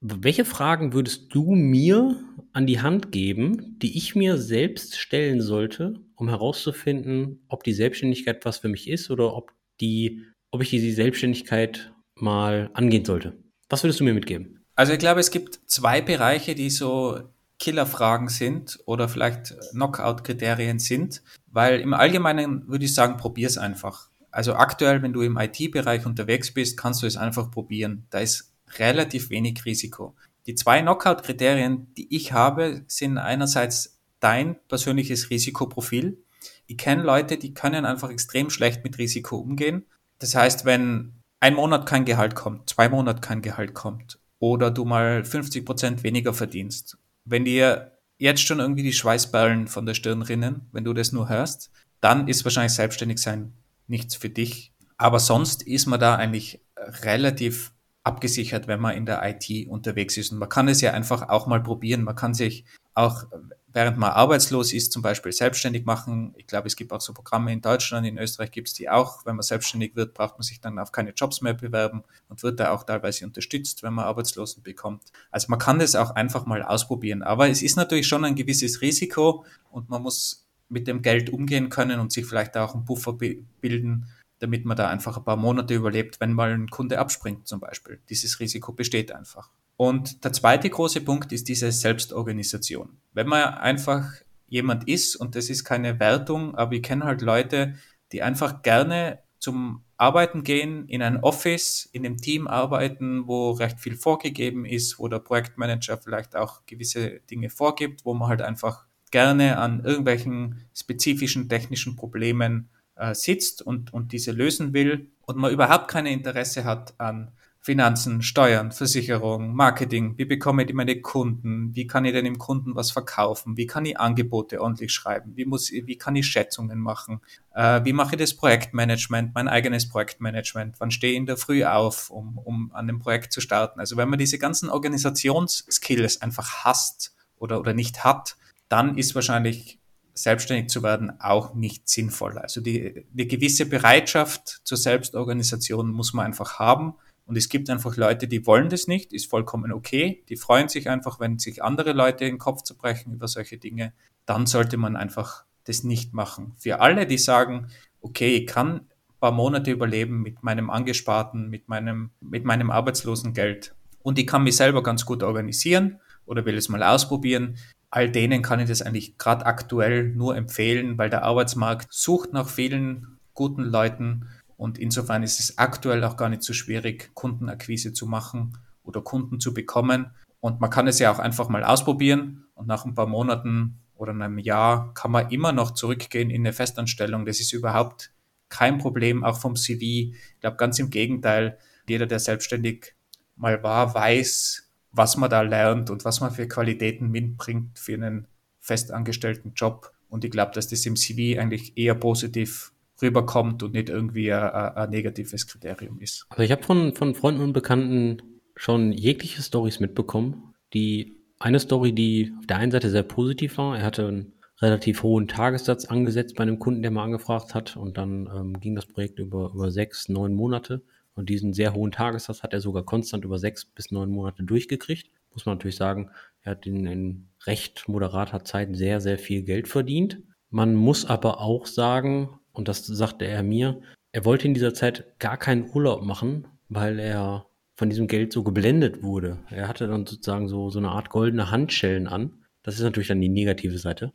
Welche Fragen würdest du mir an die Hand geben, die ich mir selbst stellen sollte, um herauszufinden, ob die Selbstständigkeit was für mich ist oder ob die, ob ich diese Selbstständigkeit mal angehen sollte? Was würdest du mir mitgeben? Also ich glaube, es gibt zwei Bereiche, die so Killerfragen sind oder vielleicht Knockout-Kriterien sind, weil im Allgemeinen würde ich sagen, probier es einfach. Also aktuell, wenn du im IT-Bereich unterwegs bist, kannst du es einfach probieren. Da ist relativ wenig Risiko. Die zwei Knockout-Kriterien, die ich habe, sind einerseits dein persönliches Risikoprofil. Ich kenne Leute, die können einfach extrem schlecht mit Risiko umgehen. Das heißt, wenn ein Monat kein Gehalt kommt, zwei Monate kein Gehalt kommt oder du mal 50 Prozent weniger verdienst. Wenn dir jetzt schon irgendwie die Schweißperlen von der Stirn rinnen, wenn du das nur hörst, dann ist wahrscheinlich selbstständig sein nichts für dich. Aber sonst ist man da eigentlich relativ abgesichert, wenn man in der IT unterwegs ist. Und man kann es ja einfach auch mal probieren. Man kann sich auch während man arbeitslos ist, zum Beispiel selbstständig machen. Ich glaube, es gibt auch so Programme in Deutschland, in Österreich gibt es die auch. Wenn man selbstständig wird, braucht man sich dann auf keine Jobs mehr bewerben und wird da auch teilweise unterstützt, wenn man Arbeitslosen bekommt. Also man kann das auch einfach mal ausprobieren. Aber es ist natürlich schon ein gewisses Risiko und man muss mit dem Geld umgehen können und sich vielleicht auch einen Puffer bilden, damit man da einfach ein paar Monate überlebt, wenn mal ein Kunde abspringt zum Beispiel. Dieses Risiko besteht einfach. Und der zweite große Punkt ist diese Selbstorganisation. Wenn man einfach jemand ist, und das ist keine Wertung, aber ich kenne halt Leute, die einfach gerne zum Arbeiten gehen, in ein Office, in einem Team arbeiten, wo recht viel vorgegeben ist, wo der Projektmanager vielleicht auch gewisse Dinge vorgibt, wo man halt einfach gerne an irgendwelchen spezifischen technischen Problemen äh, sitzt und, und diese lösen will und man überhaupt kein Interesse hat an Finanzen, Steuern, Versicherung, Marketing, wie bekomme ich meine Kunden, wie kann ich denn dem Kunden was verkaufen, wie kann ich Angebote ordentlich schreiben, wie, muss, wie kann ich Schätzungen machen, äh, wie mache ich das Projektmanagement, mein eigenes Projektmanagement, wann stehe ich in der Früh auf, um, um an dem Projekt zu starten. Also wenn man diese ganzen Organisationsskills einfach hasst oder, oder nicht hat, dann ist wahrscheinlich selbstständig zu werden auch nicht sinnvoll. Also die, die gewisse Bereitschaft zur Selbstorganisation muss man einfach haben und es gibt einfach Leute, die wollen das nicht, ist vollkommen okay. Die freuen sich einfach, wenn sich andere Leute den Kopf zerbrechen über solche Dinge. Dann sollte man einfach das nicht machen. Für alle, die sagen, okay, ich kann ein paar Monate überleben mit meinem Angesparten, mit meinem, mit meinem Arbeitslosengeld und ich kann mich selber ganz gut organisieren oder will es mal ausprobieren. All denen kann ich das eigentlich gerade aktuell nur empfehlen, weil der Arbeitsmarkt sucht nach vielen guten Leuten und insofern ist es aktuell auch gar nicht so schwierig, Kundenakquise zu machen oder Kunden zu bekommen. Und man kann es ja auch einfach mal ausprobieren und nach ein paar Monaten oder einem Jahr kann man immer noch zurückgehen in eine Festanstellung. Das ist überhaupt kein Problem, auch vom CV. Ich glaube, ganz im Gegenteil, jeder, der selbstständig mal war, weiß, was man da lernt und was man für Qualitäten mitbringt für einen festangestellten Job. Und ich glaube, dass das im CV eigentlich eher positiv rüberkommt und nicht irgendwie ein, ein negatives Kriterium ist. Also ich habe von, von Freunden und Bekannten schon jegliche Stories mitbekommen. Die eine Story, die auf der einen Seite sehr positiv war, er hatte einen relativ hohen Tagessatz angesetzt bei einem Kunden, der mal angefragt hat und dann ähm, ging das Projekt über, über sechs, neun Monate und diesen sehr hohen Tagessatz hat er sogar konstant über sechs bis neun Monate durchgekriegt. Muss man natürlich sagen, er hat in, in recht moderater Zeit sehr, sehr viel Geld verdient. Man muss aber auch sagen, und das sagte er mir, er wollte in dieser Zeit gar keinen Urlaub machen, weil er von diesem Geld so geblendet wurde. Er hatte dann sozusagen so, so eine Art goldene Handschellen an. Das ist natürlich dann die negative Seite.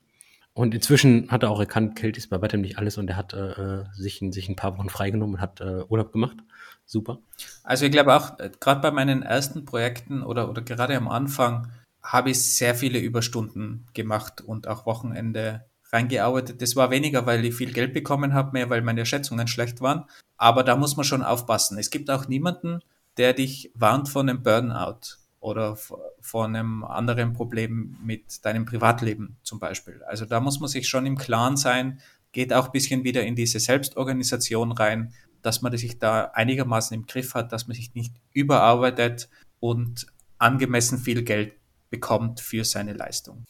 Und inzwischen hat er auch erkannt, Geld ist bei weitem nicht alles und er hat äh, sich, sich ein paar Wochen freigenommen und hat äh, Urlaub gemacht. Super. Also ich glaube auch, äh, gerade bei meinen ersten Projekten oder, oder gerade am Anfang habe ich sehr viele Überstunden gemacht und auch Wochenende reingearbeitet. Das war weniger, weil ich viel Geld bekommen habe, mehr weil meine Schätzungen schlecht waren. Aber da muss man schon aufpassen. Es gibt auch niemanden, der dich warnt von einem Burnout oder von einem anderen Problem mit deinem Privatleben zum Beispiel. Also da muss man sich schon im Klaren sein, geht auch ein bisschen wieder in diese Selbstorganisation rein, dass man sich da einigermaßen im Griff hat, dass man sich nicht überarbeitet und angemessen viel Geld bekommt für seine Leistung.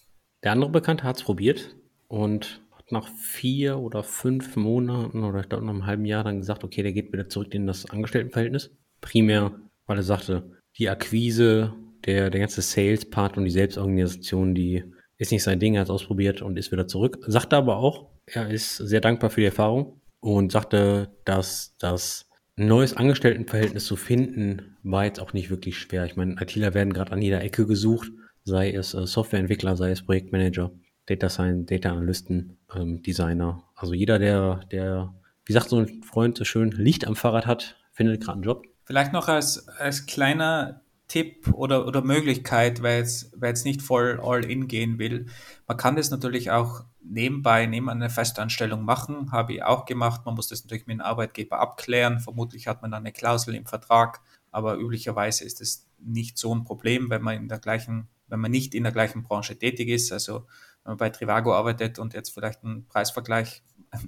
Der andere Bekannte hat es probiert und hat nach vier oder fünf Monaten oder ich glaube nach einem halben Jahr dann gesagt, okay, der geht wieder zurück in das Angestelltenverhältnis. Primär, weil er sagte, die Akquise, der, der ganze Sales-Part und die Selbstorganisation, die ist nicht sein Ding, er hat es ausprobiert und ist wieder zurück. Sagte aber auch, er ist sehr dankbar für die Erfahrung und sagte, dass das neues Angestelltenverhältnis zu finden, war jetzt auch nicht wirklich schwer. Ich meine, ITler werden gerade an jeder Ecke gesucht, sei es äh, Softwareentwickler, sei es Projektmanager, Data Science, Data Analysten, ähm, Designer. Also jeder, der, der, wie sagt so ein Freund so schön, Licht am Fahrrad hat, findet gerade einen Job. Vielleicht noch als, als kleiner Tipp oder, oder Möglichkeit, wer jetzt, wer jetzt nicht voll all in gehen will. Man kann das natürlich auch nebenbei, neben einer Festanstellung machen, habe ich auch gemacht. Man muss das natürlich mit dem Arbeitgeber abklären. Vermutlich hat man dann eine Klausel im Vertrag, aber üblicherweise ist es nicht so ein Problem, wenn man in der gleichen, wenn man nicht in der gleichen Branche tätig ist. Also wenn man bei Trivago arbeitet und jetzt vielleicht einen Preisvergleich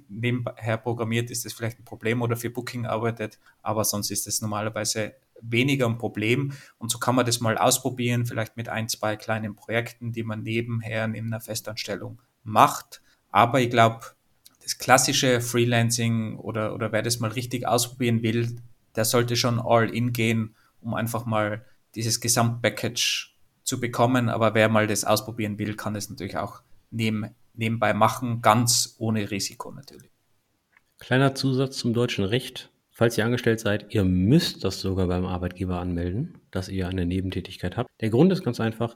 nebenher programmiert, ist das vielleicht ein Problem oder für Booking arbeitet, aber sonst ist es normalerweise weniger ein Problem. Und so kann man das mal ausprobieren, vielleicht mit ein, zwei kleinen Projekten, die man nebenher neben einer Festanstellung macht. Aber ich glaube, das klassische Freelancing oder, oder wer das mal richtig ausprobieren will, der sollte schon all in gehen, um einfach mal dieses Gesamtpackage zu bekommen. Aber wer mal das ausprobieren will, kann es natürlich auch neben, nebenbei machen, ganz ohne Risiko natürlich. Kleiner Zusatz zum deutschen Recht. Falls ihr angestellt seid, ihr müsst das sogar beim Arbeitgeber anmelden, dass ihr eine Nebentätigkeit habt. Der Grund ist ganz einfach,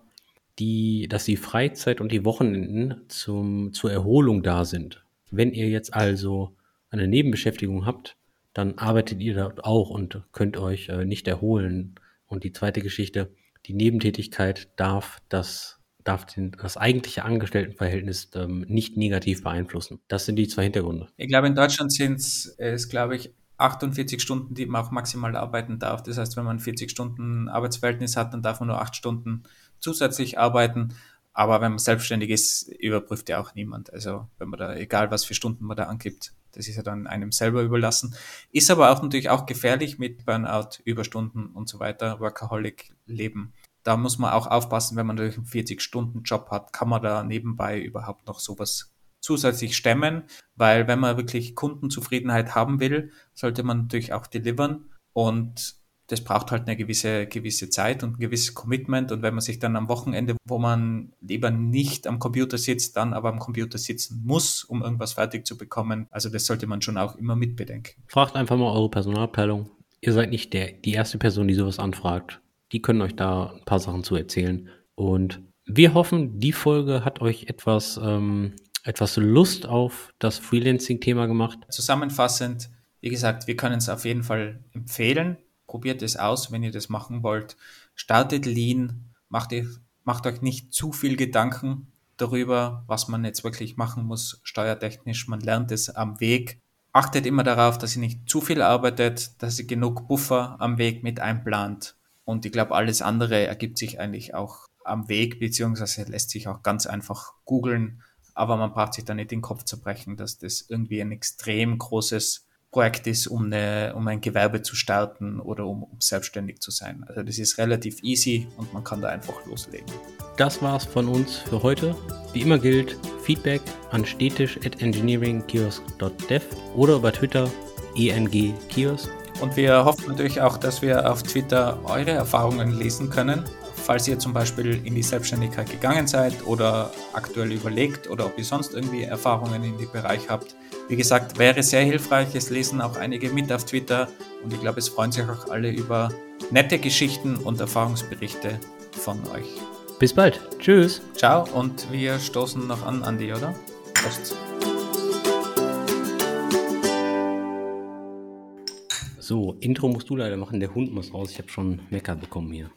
die, dass die Freizeit und die Wochenenden zum, zur Erholung da sind. Wenn ihr jetzt also eine Nebenbeschäftigung habt, dann arbeitet ihr dort auch und könnt euch äh, nicht erholen. Und die zweite Geschichte, die Nebentätigkeit darf das darf den, das eigentliche Angestelltenverhältnis ähm, nicht negativ beeinflussen. Das sind die zwei Hintergründe. Ich glaube, in Deutschland sind es, glaube ich, 48 Stunden, die man auch maximal arbeiten darf. Das heißt, wenn man 40 Stunden Arbeitsverhältnis hat, dann darf man nur 8 Stunden zusätzlich arbeiten. Aber wenn man selbstständig ist, überprüft ja auch niemand. Also wenn man da, egal was für Stunden man da angibt, das ist ja dann einem selber überlassen. Ist aber auch natürlich auch gefährlich mit Burnout, Überstunden und so weiter, Workaholic-Leben. Da muss man auch aufpassen, wenn man natürlich einen 40-Stunden-Job hat, kann man da nebenbei überhaupt noch sowas zusätzlich stemmen, weil wenn man wirklich Kundenzufriedenheit haben will, sollte man natürlich auch delivern und das braucht halt eine gewisse, gewisse Zeit und ein gewisses Commitment. Und wenn man sich dann am Wochenende, wo man lieber nicht am Computer sitzt, dann aber am Computer sitzen muss, um irgendwas fertig zu bekommen, also das sollte man schon auch immer mitbedenken. Fragt einfach mal eure Personalabteilung. Ihr seid nicht der, die erste Person, die sowas anfragt. Die können euch da ein paar Sachen zu erzählen. Und wir hoffen, die Folge hat euch etwas ähm, etwas Lust auf das Freelancing-Thema gemacht? Zusammenfassend, wie gesagt, wir können es auf jeden Fall empfehlen. Probiert es aus, wenn ihr das machen wollt. Startet Lean, macht, ihr, macht euch nicht zu viel Gedanken darüber, was man jetzt wirklich machen muss, steuertechnisch. Man lernt es am Weg. Achtet immer darauf, dass ihr nicht zu viel arbeitet, dass ihr genug Buffer am Weg mit einplant. Und ich glaube, alles andere ergibt sich eigentlich auch am Weg, beziehungsweise lässt sich auch ganz einfach googeln aber man braucht sich da nicht den Kopf zerbrechen, dass das irgendwie ein extrem großes Projekt ist, um, eine, um ein Gewerbe zu starten oder um, um selbstständig zu sein. Also das ist relativ easy und man kann da einfach loslegen. Das war's von uns für heute. Wie immer gilt Feedback an stetisch@engineeringkiosk.dev oder über Twitter engkiosk. Und wir hoffen natürlich auch, dass wir auf Twitter eure Erfahrungen lesen können falls ihr zum Beispiel in die Selbstständigkeit gegangen seid oder aktuell überlegt oder ob ihr sonst irgendwie Erfahrungen in dem Bereich habt. Wie gesagt, wäre sehr hilfreich. Es lesen auch einige mit auf Twitter und ich glaube, es freuen sich auch alle über nette Geschichten und Erfahrungsberichte von euch. Bis bald. Tschüss. Ciao und wir stoßen noch an, Andi, oder? Prost. So, Intro musst du leider machen. Der Hund muss raus. Ich habe schon Mecker bekommen hier.